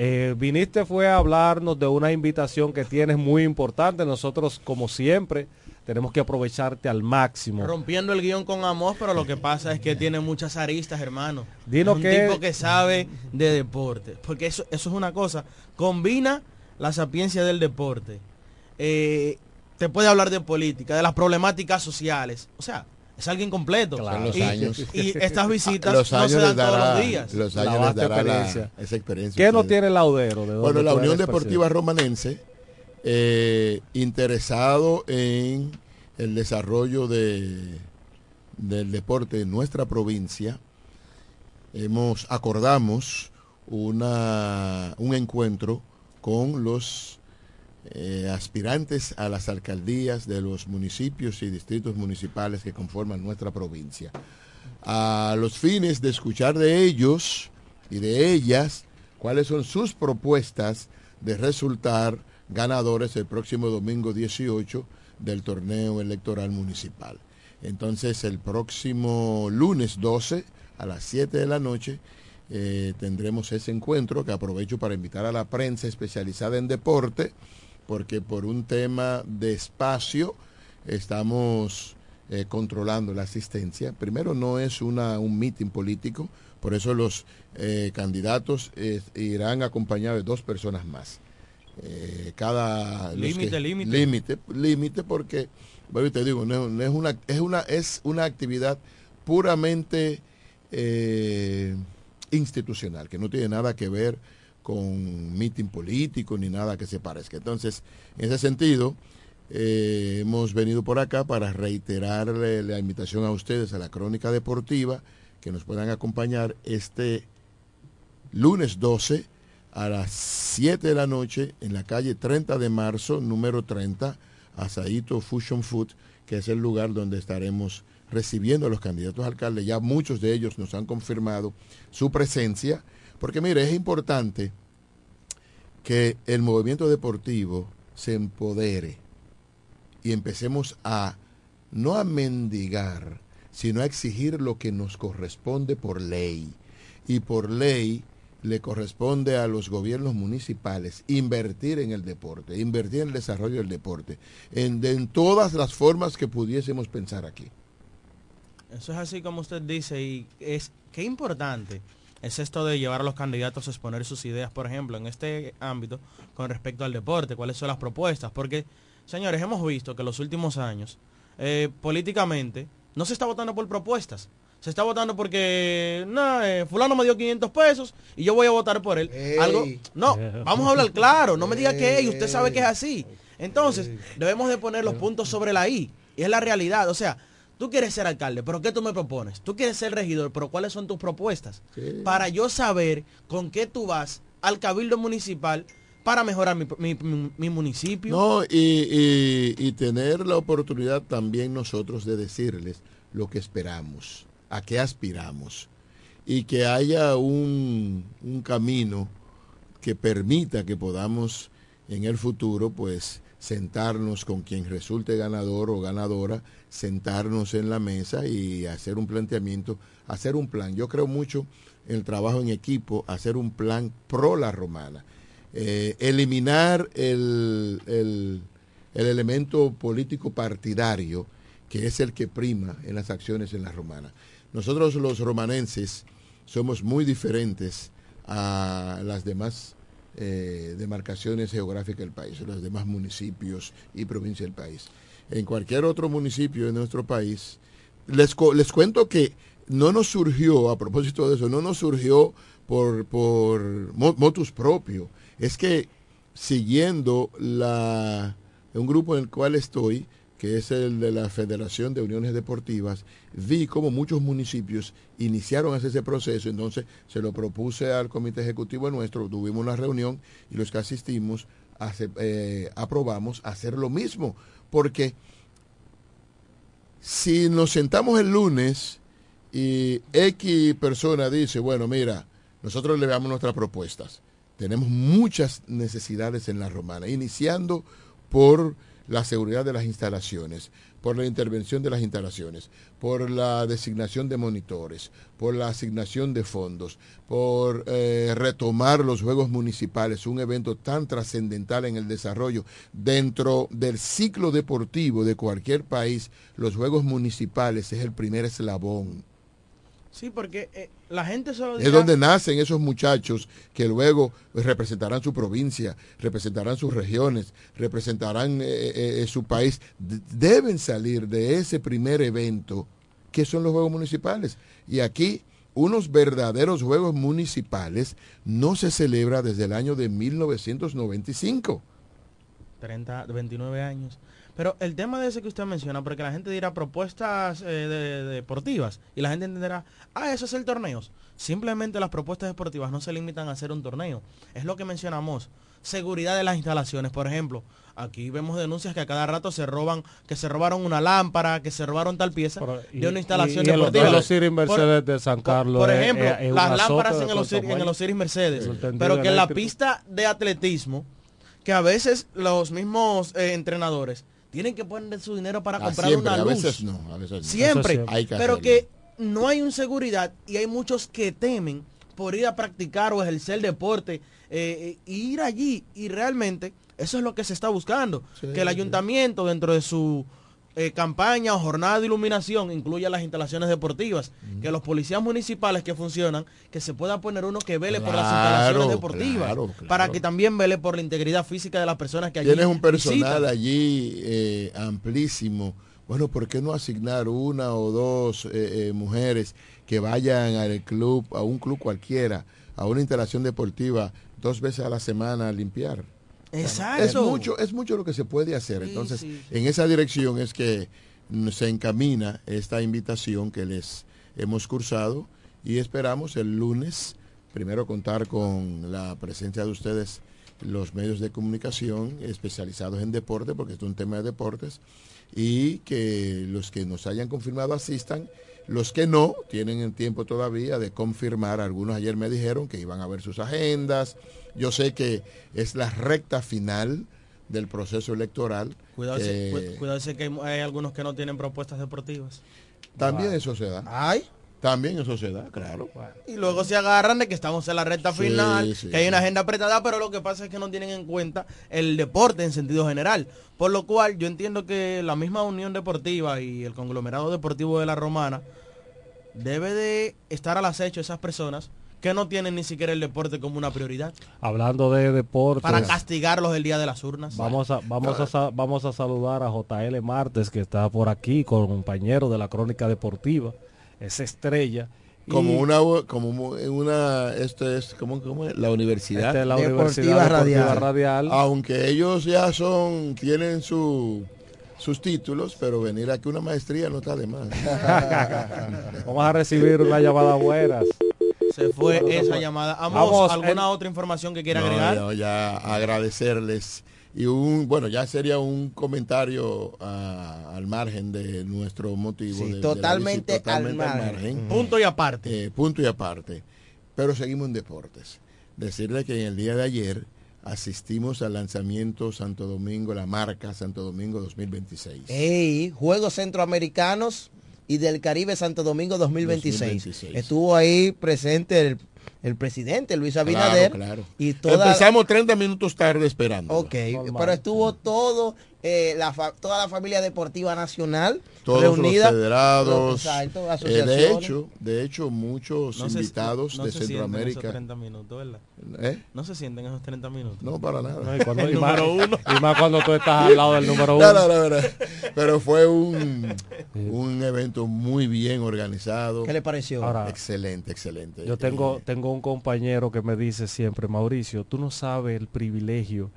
eh, viniste fue a hablarnos de una invitación que tienes muy importante. Nosotros, como siempre, tenemos que aprovecharte al máximo. Rompiendo el guion con Amos, pero lo que pasa es que tiene muchas aristas, hermano. Dinos Es un que- tipo que sabe de deporte. Porque eso, eso es una cosa. Combina la sapiencia del deporte. Eh, te puede hablar de política, de las problemáticas sociales. O sea, es alguien completo. Los y, años. y estas visitas Los no años se dan todos los días. Los años les la- experiencia. esa experiencia. ¿Qué no tiene el laudero? ¿De Bueno, la Unión Deportiva? Romanense, eh, interesado en el desarrollo de, del deporte en nuestra provincia, hemos acordamos una, un encuentro con los eh, aspirantes a las alcaldías de los municipios y distritos municipales que conforman nuestra provincia. A los fines de escuchar de ellos y de ellas cuáles son sus propuestas de resultar ganadores el próximo domingo 18 del torneo electoral municipal. Entonces el próximo lunes 12 a las 7 de la noche eh, tendremos ese encuentro que aprovecho para invitar a la prensa especializada en deporte, porque por un tema de espacio estamos eh, controlando la asistencia. Primero no es una, un mitin político, por eso los eh, candidatos irán acompañados de dos personas más. cada límite, límite. Límite, límite porque, bueno, te digo, no, no, es, una, es, una, es una actividad puramente institucional, que no tiene nada que ver con mitin político ni nada que se parezca. Entonces, en ese sentido, eh, hemos venido por acá para reiterarle la invitación a ustedes a la crónica deportiva, que nos puedan acompañar este lunes 12 a las 7 de la noche en la calle 30 de marzo, número 30, Asaito Fusion Food, que es el lugar donde estaremos recibiendo a los candidatos a alcalde. Ya muchos de ellos nos han confirmado su presencia, porque mire, es importante que el movimiento deportivo se empodere y empecemos a no a mendigar, sino a exigir lo que nos corresponde por ley. Y por ley le corresponde a los gobiernos municipales invertir en el deporte, invertir en el desarrollo del deporte, en, todas las formas que pudiésemos pensar aquí. Eso es así como usted dice y es qué importante es esto de llevar a los candidatos a exponer sus ideas, por ejemplo, en este ámbito con respecto al deporte, cuáles son las propuestas, porque, señores, hemos visto que en los últimos años, eh, políticamente, no se está votando por propuestas, se está votando porque, no, eh, fulano me dio 500 pesos y yo voy a votar por él. Algo, no, vamos a hablar claro, no me diga que y usted sabe que es así. Entonces, debemos de poner los puntos sobre la I, y es la realidad, o sea, Tú quieres ser alcalde, pero ¿qué tú me propones? Tú quieres ser regidor, pero ¿cuáles son tus propuestas? Para yo saber con qué tú vas al cabildo municipal para mejorar mi, municipio. No, y, tener la oportunidad también nosotros de decirles lo que esperamos, a qué aspiramos, y que haya un, un camino que permita que podamos en el futuro, pues, sentarnos con quien resulte ganador o ganadora, sentarnos en la mesa y hacer un planteamiento, hacer un plan. Yo creo mucho en el trabajo en equipo, hacer un plan pro la romana. Eh, eliminar el, el, el elemento político partidario, que es el que prima en las acciones en la romana. Nosotros los romanenses somos muy diferentes a las demás eh, demarcaciones geográficas del país, los demás municipios y provincias del país. En cualquier otro municipio de nuestro país, les, les cuento que no nos surgió, a propósito de eso, no nos surgió por, por motus propio. Es que siguiendo la, un grupo en el cual estoy, que es el de la Federación de Uniones Deportivas, vi cómo muchos municipios iniciaron ese proceso, entonces se lo propuse al comité ejecutivo nuestro, tuvimos una reunión y los que asistimos eh, aprobamos hacer lo mismo, porque si nos sentamos el lunes y X persona dice, bueno, mira, nosotros le damos nuestras propuestas, tenemos muchas necesidades en la romana, iniciando por la seguridad de las instalaciones, por la intervención de las instalaciones, por la designación de monitores, por la asignación de fondos, por eh, retomar los Juegos Municipales, un evento tan trascendental en el desarrollo. Dentro del ciclo deportivo de cualquier país, los Juegos Municipales es el primer eslabón Sí, porque eh, la gente solo Es donde nacen esos muchachos que luego representarán su provincia, representarán sus regiones, representarán eh, eh, su país. deben salir de ese primer evento que son los Juegos Municipales. Y aquí unos verdaderos Juegos Municipales no se celebra desde el año de 1995. 30, 29 años. Pero el tema de ese que usted menciona, porque la gente dirá propuestas eh, deportivas y la gente entenderá, ah, eso es el torneo. simplemente las propuestas deportivas no se limitan a hacer un torneo. Es lo que mencionamos. Seguridad de las instalaciones, por ejemplo. Aquí vemos denuncias que a cada rato se roban, que se robaron una lámpara, que se robaron tal pieza y- de una instalación y- y deportiva. Osiris Por- Mercedes de San Carlos Por ejemplo, es- es un las lámparas en el, Osiris, en el. Osiris Mercedes. Pero que en la pista de atletismo, que a veces los mismos eh, entrenadores tienen que poner su dinero para Ah, comprar siempre, una a luz. veces no, a veces no. Siempre. Hay que pero hacerlo. que no hay un seguridad y hay muchos que temen por ir a practicar o ejercer deporte eh, y ir allí y realmente eso es lo que se está buscando que el ayuntamiento dentro de su eh, campaña o jornada de iluminación incluya las instalaciones deportivas que los policías municipales que funcionan que se pueda poner uno que vele por las instalaciones deportivas claro, claro. para que también vele por la integridad física de las personas que allí Tienes un personal visitan. allí eh, amplísimo. Bueno, ¿por qué no asignar una o dos eh, eh, mujeres que vayan al club, a un club cualquiera, a una instalación deportiva, dos veces a la semana a limpiar? Exacto. Es mucho, es mucho lo que se puede hacer. Sí, Entonces, sí. en esa dirección es que se encamina esta invitación que les hemos cursado y esperamos el lunes, primero contar con la presencia de ustedes, los medios de comunicación especializados en deporte, porque es un tema de deportes, y que los que nos hayan confirmado asistan. Los que no tienen el tiempo todavía de confirmar, algunos ayer me dijeron que iban a ver sus agendas. Yo sé que es la recta final del proceso electoral. Cuidado, que cu- cuidado si que hay, hay algunos que no tienen propuestas deportivas. también eso se da. Ay. También eso se da, claro. Y luego se agarran de que estamos en la recta Sí, final, sí, que hay una agenda apretada, pero lo que pasa es que no tienen en cuenta el deporte en sentido general. Por lo cual yo entiendo que la misma Unión Deportiva y el conglomerado deportivo de la Romana debe de estar al acecho esas personas que no tienen ni siquiera el deporte como una prioridad Hablando de deportes. para castigarlos el día de las urnas. Vamos a, vamos, a, vamos a saludar a JL Martes, que está por aquí, compañero de la Crónica Deportiva. Es estrella. Como Y una, como una, esto es, como, la universidad. Esta es la Deportiva Universidad Deportiva Radial. Radial. Aunque ellos ya son, tienen su, sus títulos, pero venir aquí una maestría no está de más. Vamos a recibir una llamada buenas. Se fue esa llamada. Amos, Vamos, ¿alguna otra información que quiera No, agregar? no, ya agradecerles. Y un, bueno, ya sería un comentario ah, al margen de nuestro motivo. Sí, de- de la totalmente al margen. Punto y aparte. Eh, punto y aparte. Pero seguimos en deportes. Decirle que en el día de ayer asistimos al lanzamiento Santo Domingo, la marca Santo Domingo 2026. Ey, Juegos Centroamericanos y del Caribe Santo Domingo 2026. 2026. Estuvo ahí presente el, el presidente Luis Abinader. Claro, claro. Y toda, Empezamos 30 minutos tarde esperando. Ok, pero estuvo todo, eh, la fa- toda la familia deportiva nacional Todos reunida. los federados. Exacto, Eh, de asociaciones. hecho, de hecho, muchos No se- invitados no de se sienten esos Centroamérica. 30 minutos, ¿verdad? ¿Eh? No se sienten esos 30 minutos. No, para nada. No, y cuando- El y más- uno. y más cuando tú estás al lado del número No, uno. no, no, no. Pero fue un, un evento muy bien organizado. ¿Qué le pareció? Ahora, excelente, excelente. Yo tengo, tengo un compañero que me dice siempre, Mauricio, tú no sabes el privilegio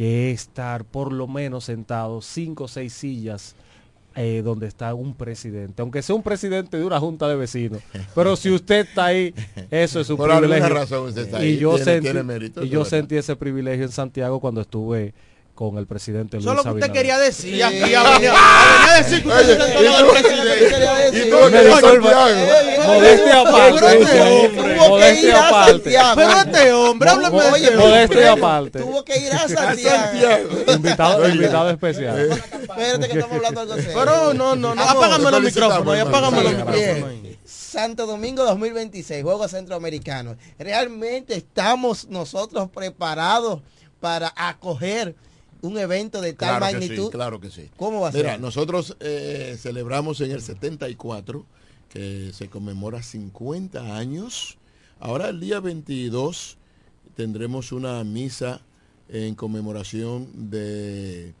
que es estar por lo menos sentado cinco o seis sillas eh, donde está un presidente, aunque sea un presidente de una junta de vecinos. Pero si usted está ahí, eso es un Por privilegio. razón usted está y ahí, yo tiene- sentí, tiene mérito, y yo sentí ese privilegio en Santiago cuando estuve con el presidente Luis Eso es lo que usted Abinader. quería decir. Sí. aquí, venía, venía a decir que usted se sentó al lado del presidente. Y tuvo que ir a Santiago. Modestia aparte. Pero este hombre, Modestia tuvo que ir a aparte. Santiago. Pero este hombre, háblame de Oye, este Modestia aparte. Tuvo que ir a A Santiago. Invitado, invitado especial. Espérate que estamos hablando algo serio. Pero no, no, no. Apágame los micrófonos. Apágame los micrófonos. Santo Domingo 2026, Juegos Centroamericanos. Realmente estamos nosotros preparados para acoger un evento de tal Claro que magnitud. sí, claro que sí. ¿Cómo va a Mira, ser? nosotros eh, celebramos en el 74, que se conmemora 50 años. Ahora el día 22 tendremos una misa en conmemoración de,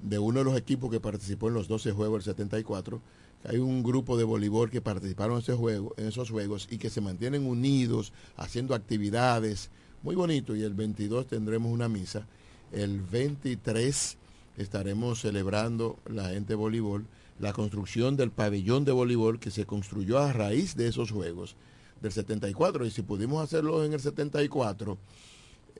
de uno de los equipos que participó en los 12 Juegos del 74. Hay un grupo de voleibol que participaron en, ese juego, en esos juegos y que se mantienen unidos, haciendo actividades. Muy bonito. Y el 22 tendremos una misa. El 23 estaremos celebrando la gente de voleibol, la construcción del pabellón de voleibol que se construyó a raíz de esos juegos, del 74 y si pudimos hacerlo en el 74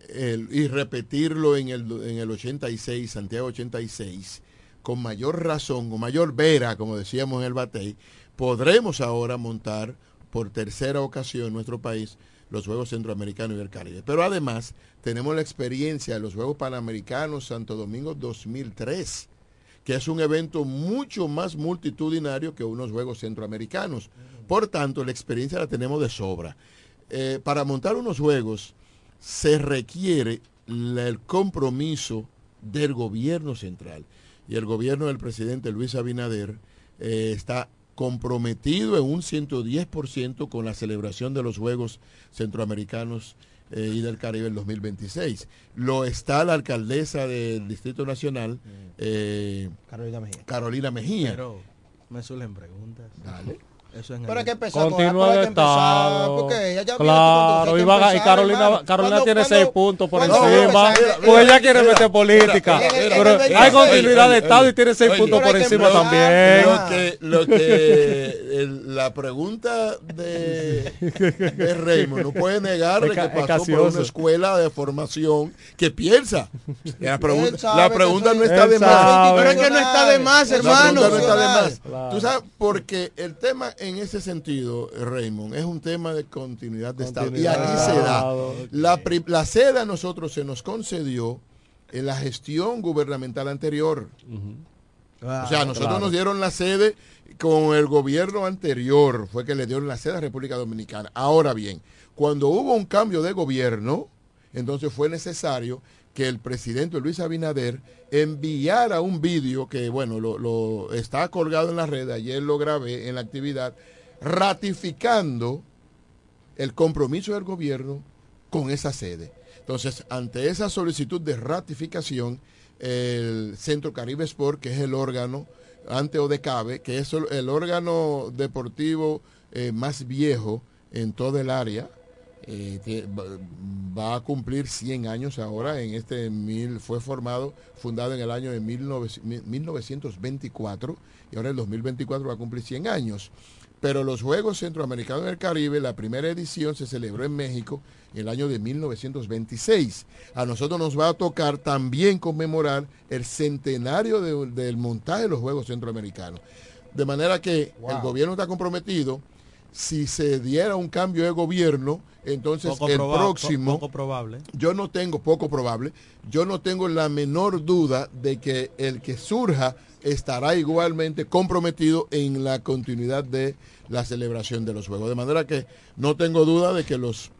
el- y repetirlo en el, en el 86, Santiago 86, con mayor razón, con mayor vera, como decíamos en el Batey, podremos ahora montar por tercera ocasión en nuestro país los Juegos Centroamericanos y del Caribe. Pero además tenemos la experiencia de los Juegos Panamericanos Santo Domingo 2003, que es un evento mucho más multitudinario que unos Juegos Centroamericanos. Por tanto, la experiencia la tenemos de sobra. Eh, para montar unos Juegos se requiere la- el compromiso del gobierno central. Y el gobierno del presidente Luis Abinader eh, está comprometido en un 110% con la celebración de los Juegos Centroamericanos eh, y del Caribe en 2026. Lo está la alcaldesa del Distrito Nacional, eh, Carolina Mejía. Carolina Mejía. Pero me surgen preguntas. Dale. Eso es Pero hay que empezar con Continúa hay el estado. porque ella ya viene Claro, con- y, Carolina. Carolina Cuando- tiene cuando- seis puntos por cuando- encima. Porque ella quiere mira, meter política. mira, pero hay continuidad de Estado y tiene seis oye, puntos por encima también. Lo que, lo que el- la pregunta de, de Raymond no puede negar Es que pasó por una escuela de formación que piensa. La pregunta, la no está de más. Pero es que no está de más, La hermano. pregunta no está de más. Claro. Tú sabes, porque el tema en ese sentido, Raymond, es un tema de continuidad de Estado. Y aquí se da. Estado, La, la sede a nosotros se nos concedió en la gestión gubernamental anterior. Ah, O sea, a nosotros claro. nos dieron la sede con el gobierno anterior, fue que le dieron la sede a República Dominicana. Ahora bien, cuando hubo un cambio de gobierno, entonces fue necesario que el presidente Luis Abinader enviara un vídeo que, bueno, lo, lo- está colgado en la red, ayer lo grabé en la actividad, ratificando el compromiso del gobierno con esa sede. Entonces, ante esa solicitud de ratificación, el Centro Caribe Sport, que es el órgano ante ODECABE, que es el- órgano deportivo eh, más viejo en todo el área, eh, va, a cumplir 100 años ahora, en este mil, fue formado, fundado en el año de 19 1924 y ahora en el 2024 va a cumplir 100 años. Pero los Juegos Centroamericanos del Caribe, la primera edición se celebró en México en el año de 1926. A nosotros nos va a tocar también conmemorar el centenario de- del montaje de los Juegos Centroamericanos. De manera que el gobierno está comprometido. Si se diera un cambio de gobierno, entonces Poco el próximo... po- Poco probable. Yo no tengo, poco probable, yo no tengo la menor duda de que el que surja estará igualmente comprometido en la continuidad de la celebración de los Juegos. De manera que no tengo duda de que los,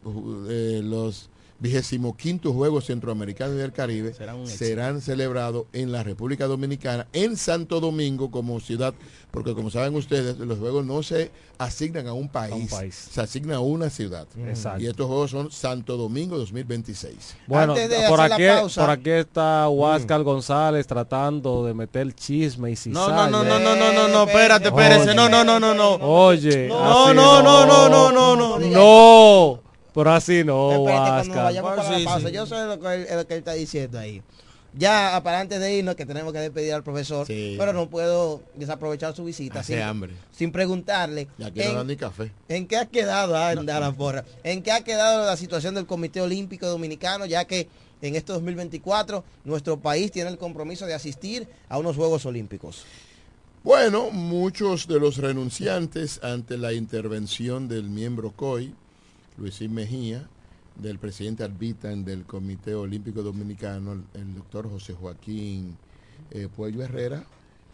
eh, los vigésimo quintos Juegos Centroamericanos y del Caribe Serán un serán celebrados en la República Dominicana, en Santo Domingo como ciudad, porque como saben ustedes, los Juegos no se asignan a un país, país. se asignan a una ciudad. Exacto. Y estos Juegos son Santo Domingo 2026. Bueno, Antes de por hacer la aquí, pausa. por aquí está Huáscar González tratando de meter chisme y No, cizaña. no, no, no, no, no, no, no, espérate, espérate. No, no, no, no, no. Oye, No, no, no, no, no, no, no. No, pero así no, Espérate, cuando Huáscar. vayamos para Sí, la pausa, sí. yo sé lo que, él, lo que él está diciendo ahí. Ya para antes de irnos, que tenemos que despedir al profesor, Sí. pero no puedo desaprovechar su visita Hace sin, hambre. sin preguntarle Ya que no en, dan ni café. en qué ha quedado, ah, anda la porra, en qué ha quedado la situación del Comité Olímpico Dominicano, ya que en este 2024 nuestro país tiene el compromiso de asistir a unos Juegos Olímpicos. Bueno, muchos de los renunciantes ante la intervención del miembro COI, Luisín Mejía, del presidente Albitan del Comité Olímpico Dominicano, el, el doctor José Joaquín eh, Puello Herrera,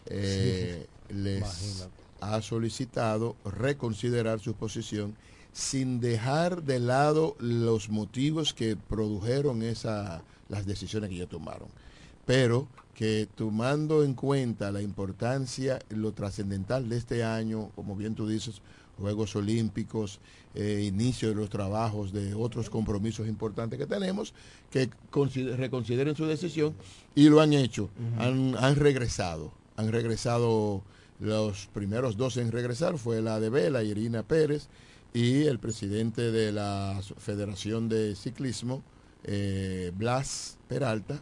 eh, les Imagínate. ha solicitado reconsiderar su posición sin dejar de lado los motivos que produjeron esa, las decisiones que ellos tomaron pero que tomando en cuenta la importancia, lo trascendental de este año, como bien tú dices, Juegos Olímpicos, eh, inicio de los trabajos de otros compromisos importantes que tenemos, que consider- reconsideren su decisión y lo han hecho, han, han regresado, han regresado los primeros dos en regresar, fue la de Vela, Irina Pérez, y el presidente de la Federación de Ciclismo, eh, Blas Peralta,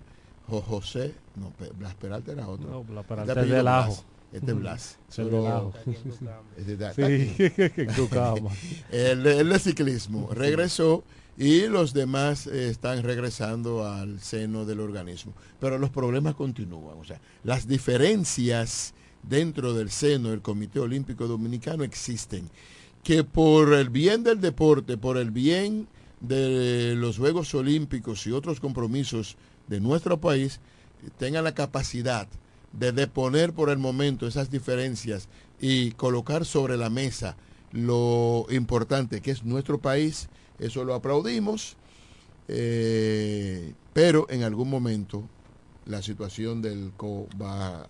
Jo- José, no, Blas Peralta era otro. No, Blas Peralta es del Blas. Este es Blas. El, el de ciclismo regresó y los demás eh, están regresando al seno del organismo. Pero los problemas continúan. O sea, las diferencias dentro del seno del Comité Olímpico Dominicano existen. Que por el bien del deporte, por el bien de los Juegos Olímpicos y otros compromisos de nuestro país, tengan la capacidad de deponer por el momento esas diferencias y colocar sobre la mesa lo importante que es nuestro país, eso lo aplaudimos, eh, pero en algún momento la situación del CO va,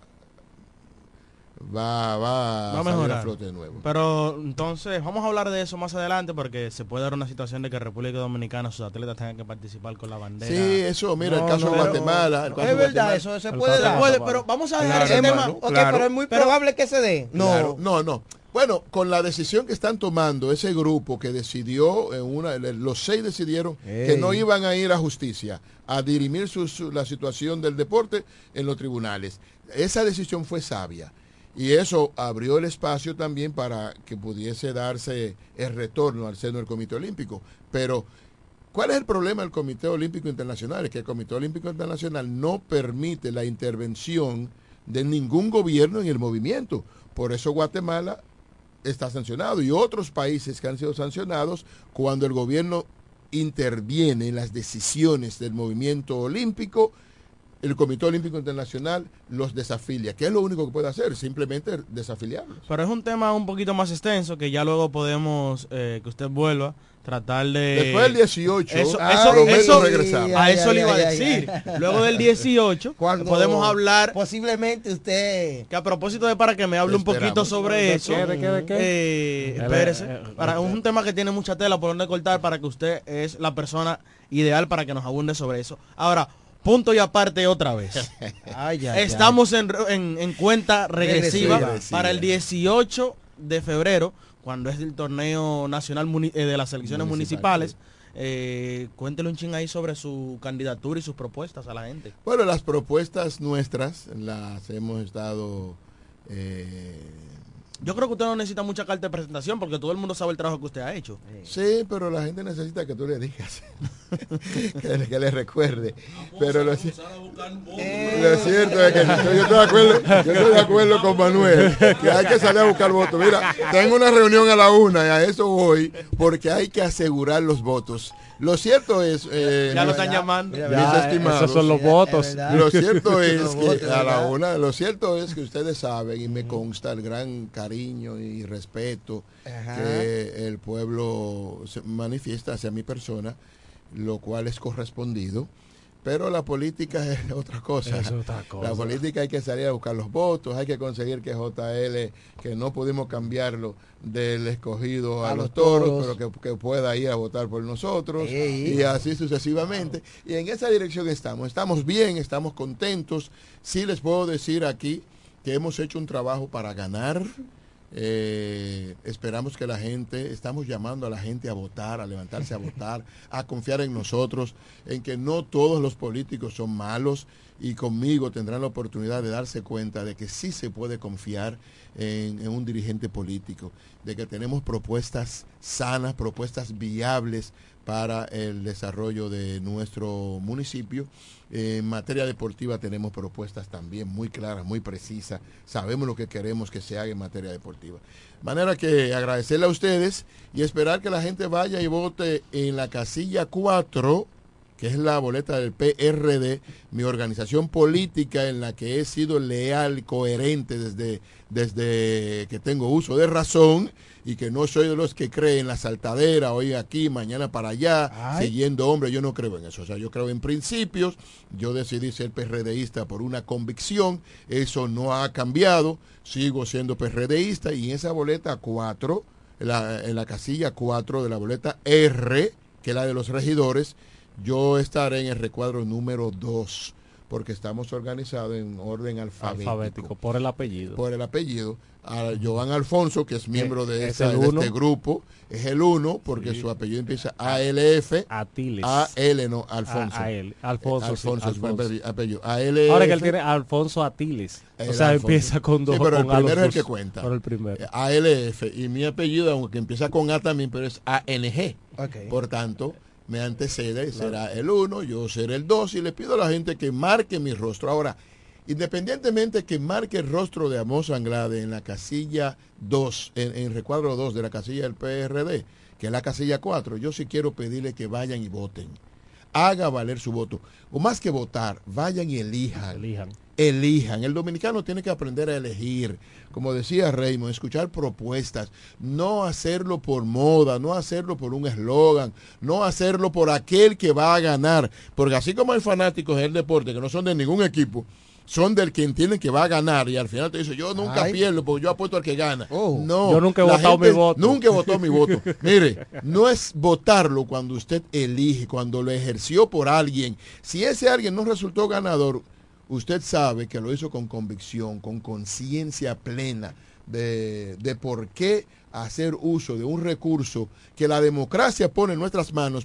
va, va, Va a salir mejorar. a flote de nuevo. Pero entonces, vamos a hablar de eso más adelante porque se puede dar una situación de que República Dominicana, sus atletas tengan que participar con la bandera. Sí, eso, mira, el No, caso no, de Guatemala. el caso Es verdad, Guatemala. eso se El puede dar. puede, pero vamos a dejar Claro, ese tema. hermano, Ok, claro. pero es muy probable que se dé. No. Claro, no, no. Bueno, con la decisión que están tomando ese grupo que decidió, en una, le- los seis decidieron que Ey. no iban a ir a justicia, a dirimir su- su- la situación del deporte en los tribunales. Esa decisión fue sabia y eso abrió el espacio también para que pudiese darse el retorno al seno del Comité Olímpico. Pero, ¿cuál es el problema del Comité Olímpico Internacional? Es que el Comité Olímpico Internacional no permite la intervención de ningún gobierno en el movimiento. Por eso Guatemala está sancionado y otros países que han sido sancionados cuando el gobierno interviene en las decisiones del movimiento olímpico, el Comité Olímpico Internacional los desafilia. ¿Qué es lo único que puede hacer? Simplemente desafiliarlos. Pero es un tema un poquito más extenso que ya luego podemos, eh, que usted vuelva, tratar de... Después del 18, eso, ay, eso, eso- regresar. a Ay, eso ay, le iba a ay, decir. ay. Luego del 18 Cuando podemos hablar... Posiblemente usted... Que a propósito de para que me hable un poquito sobre ¿De eso. qué, de qué, de qué? eh, espérese. eh, para un tema que tiene mucha tela por donde cortar para que usted es la persona ideal para que nos abunde sobre eso. Ahora, punto y aparte otra vez. Ay, ay, Estamos en, en- en cuenta regresiva, Regresiva. para el 18 de febrero, cuando es el torneo nacional eh, de las elecciones Municipal, municipales. Eh, cuéntele un ching ahí sobre su candidatura y sus propuestas a la gente. Bueno, las propuestas nuestras las hemos estado... eh, Yo creo que usted no necesita mucha carta de presentación porque todo el mundo sabe el trabajo que usted ha hecho. Sí, pero la gente necesita que tú le digas, que, que le recuerde. Pero lo, ci- lo cierto es que yo, yo estoy de acuerdo, yo estoy de acuerdo con Manuel, que hay que salir a buscar votos. Mira, tengo una reunión a la una y a eso voy, porque hay que asegurar los votos. Lo cierto es, eh, Ya lo están llamando. mis Ya, estimados, esos son los votos. Lo cierto es que votos, a la una, lo cierto es que ustedes saben y me consta el gran cariño y respeto Ajá. que el pueblo se manifiesta hacia mi persona, lo cual es correspondido. Pero la política es otra cosa. Es otra cosa. La política hay que salir a buscar los votos, hay que conseguir que JL, que no pudimos cambiarlo del escogido a, A los los toros, toros. pero que, que pueda ir a votar por nosotros Ey. y así sucesivamente. Y en esa dirección estamos. Estamos bien, estamos contentos. Sí les puedo decir aquí que hemos hecho un trabajo para ganar. Eh, esperamos que la gente, estamos llamando a la gente a votar, a levantarse a votar, a confiar en nosotros, en que no todos los políticos son malos y conmigo tendrán la oportunidad de darse cuenta de que sí se puede confiar en, en un dirigente político, de que tenemos propuestas sanas, propuestas viables para el desarrollo de nuestro municipio. En materia deportiva tenemos propuestas también muy claras, muy precisas. Sabemos lo que queremos que se haga en materia deportiva. De manera que agradecerle a ustedes y esperar que la gente vaya y vote en la casilla 4 que es la boleta del PRD, mi organización política en la que he sido leal, coherente desde, desde que tengo uso de razón y que no soy de los que creen la saltadera, hoy aquí, mañana para allá, Ay. siguiendo hombres, yo no creo en eso. O sea, yo creo en principios, yo decidí ser PRDista por una convicción, eso no ha cambiado, sigo siendo PRDista y en esa boleta 4, en la, en la casilla 4 de la boleta R, que es la de los regidores, yo estaré en el recuadro número 2, porque estamos organizados en orden alfabético. Alfabético, por el apellido. Por el apellido. A Joan Alfonso, que es miembro de, esta- el este grupo, es el uno, porque Sí. su apellido empieza ALF. Atiles. AL, no, Alfonso. A- a él. Alfonso, sí, Alfonso, es su Alfonso. apellido- apellido. ALF. Ahora que él tiene Alfonso Atiles. El o sea, Alfonso. empieza con dos Sí, pero el con A los primero es el que cuenta. Por el primero. Eh, ALF. Y mi apellido, aunque empieza con A también, pero es ANG. Ok. Por tanto, me antecede, será el 1, yo seré el 2 y le pido a la gente que marque mi rostro. Ahora, independientemente que marque el rostro de Amos Anglade en la casilla 2, en, en recuadro 2 de la casilla del PRD, que es la casilla 4, yo sí quiero pedirle que vayan y voten. Haga valer su voto. O más que votar, vayan y elijan. Elijan. Elijan. El dominicano tiene que aprender a elegir. Como decía Raymond, escuchar propuestas. No hacerlo por moda, no hacerlo por un eslogan, no hacerlo por aquel que va a ganar. Porque así como hay fanáticos del deporte que no son de ningún equipo, son del que entienden que va a ganar y al final te dice yo nunca Ay. pierdo porque yo apuesto al que gana. no, Yo nunca he la votado mi voto. Nunca he votado mi voto. Mire, no es votarlo cuando usted elige, cuando lo ejerció por alguien. Si ese alguien no resultó ganador, usted sabe que lo hizo con convicción, con conciencia plena de, de por qué hacer uso de un recurso que la democracia pone en nuestras manos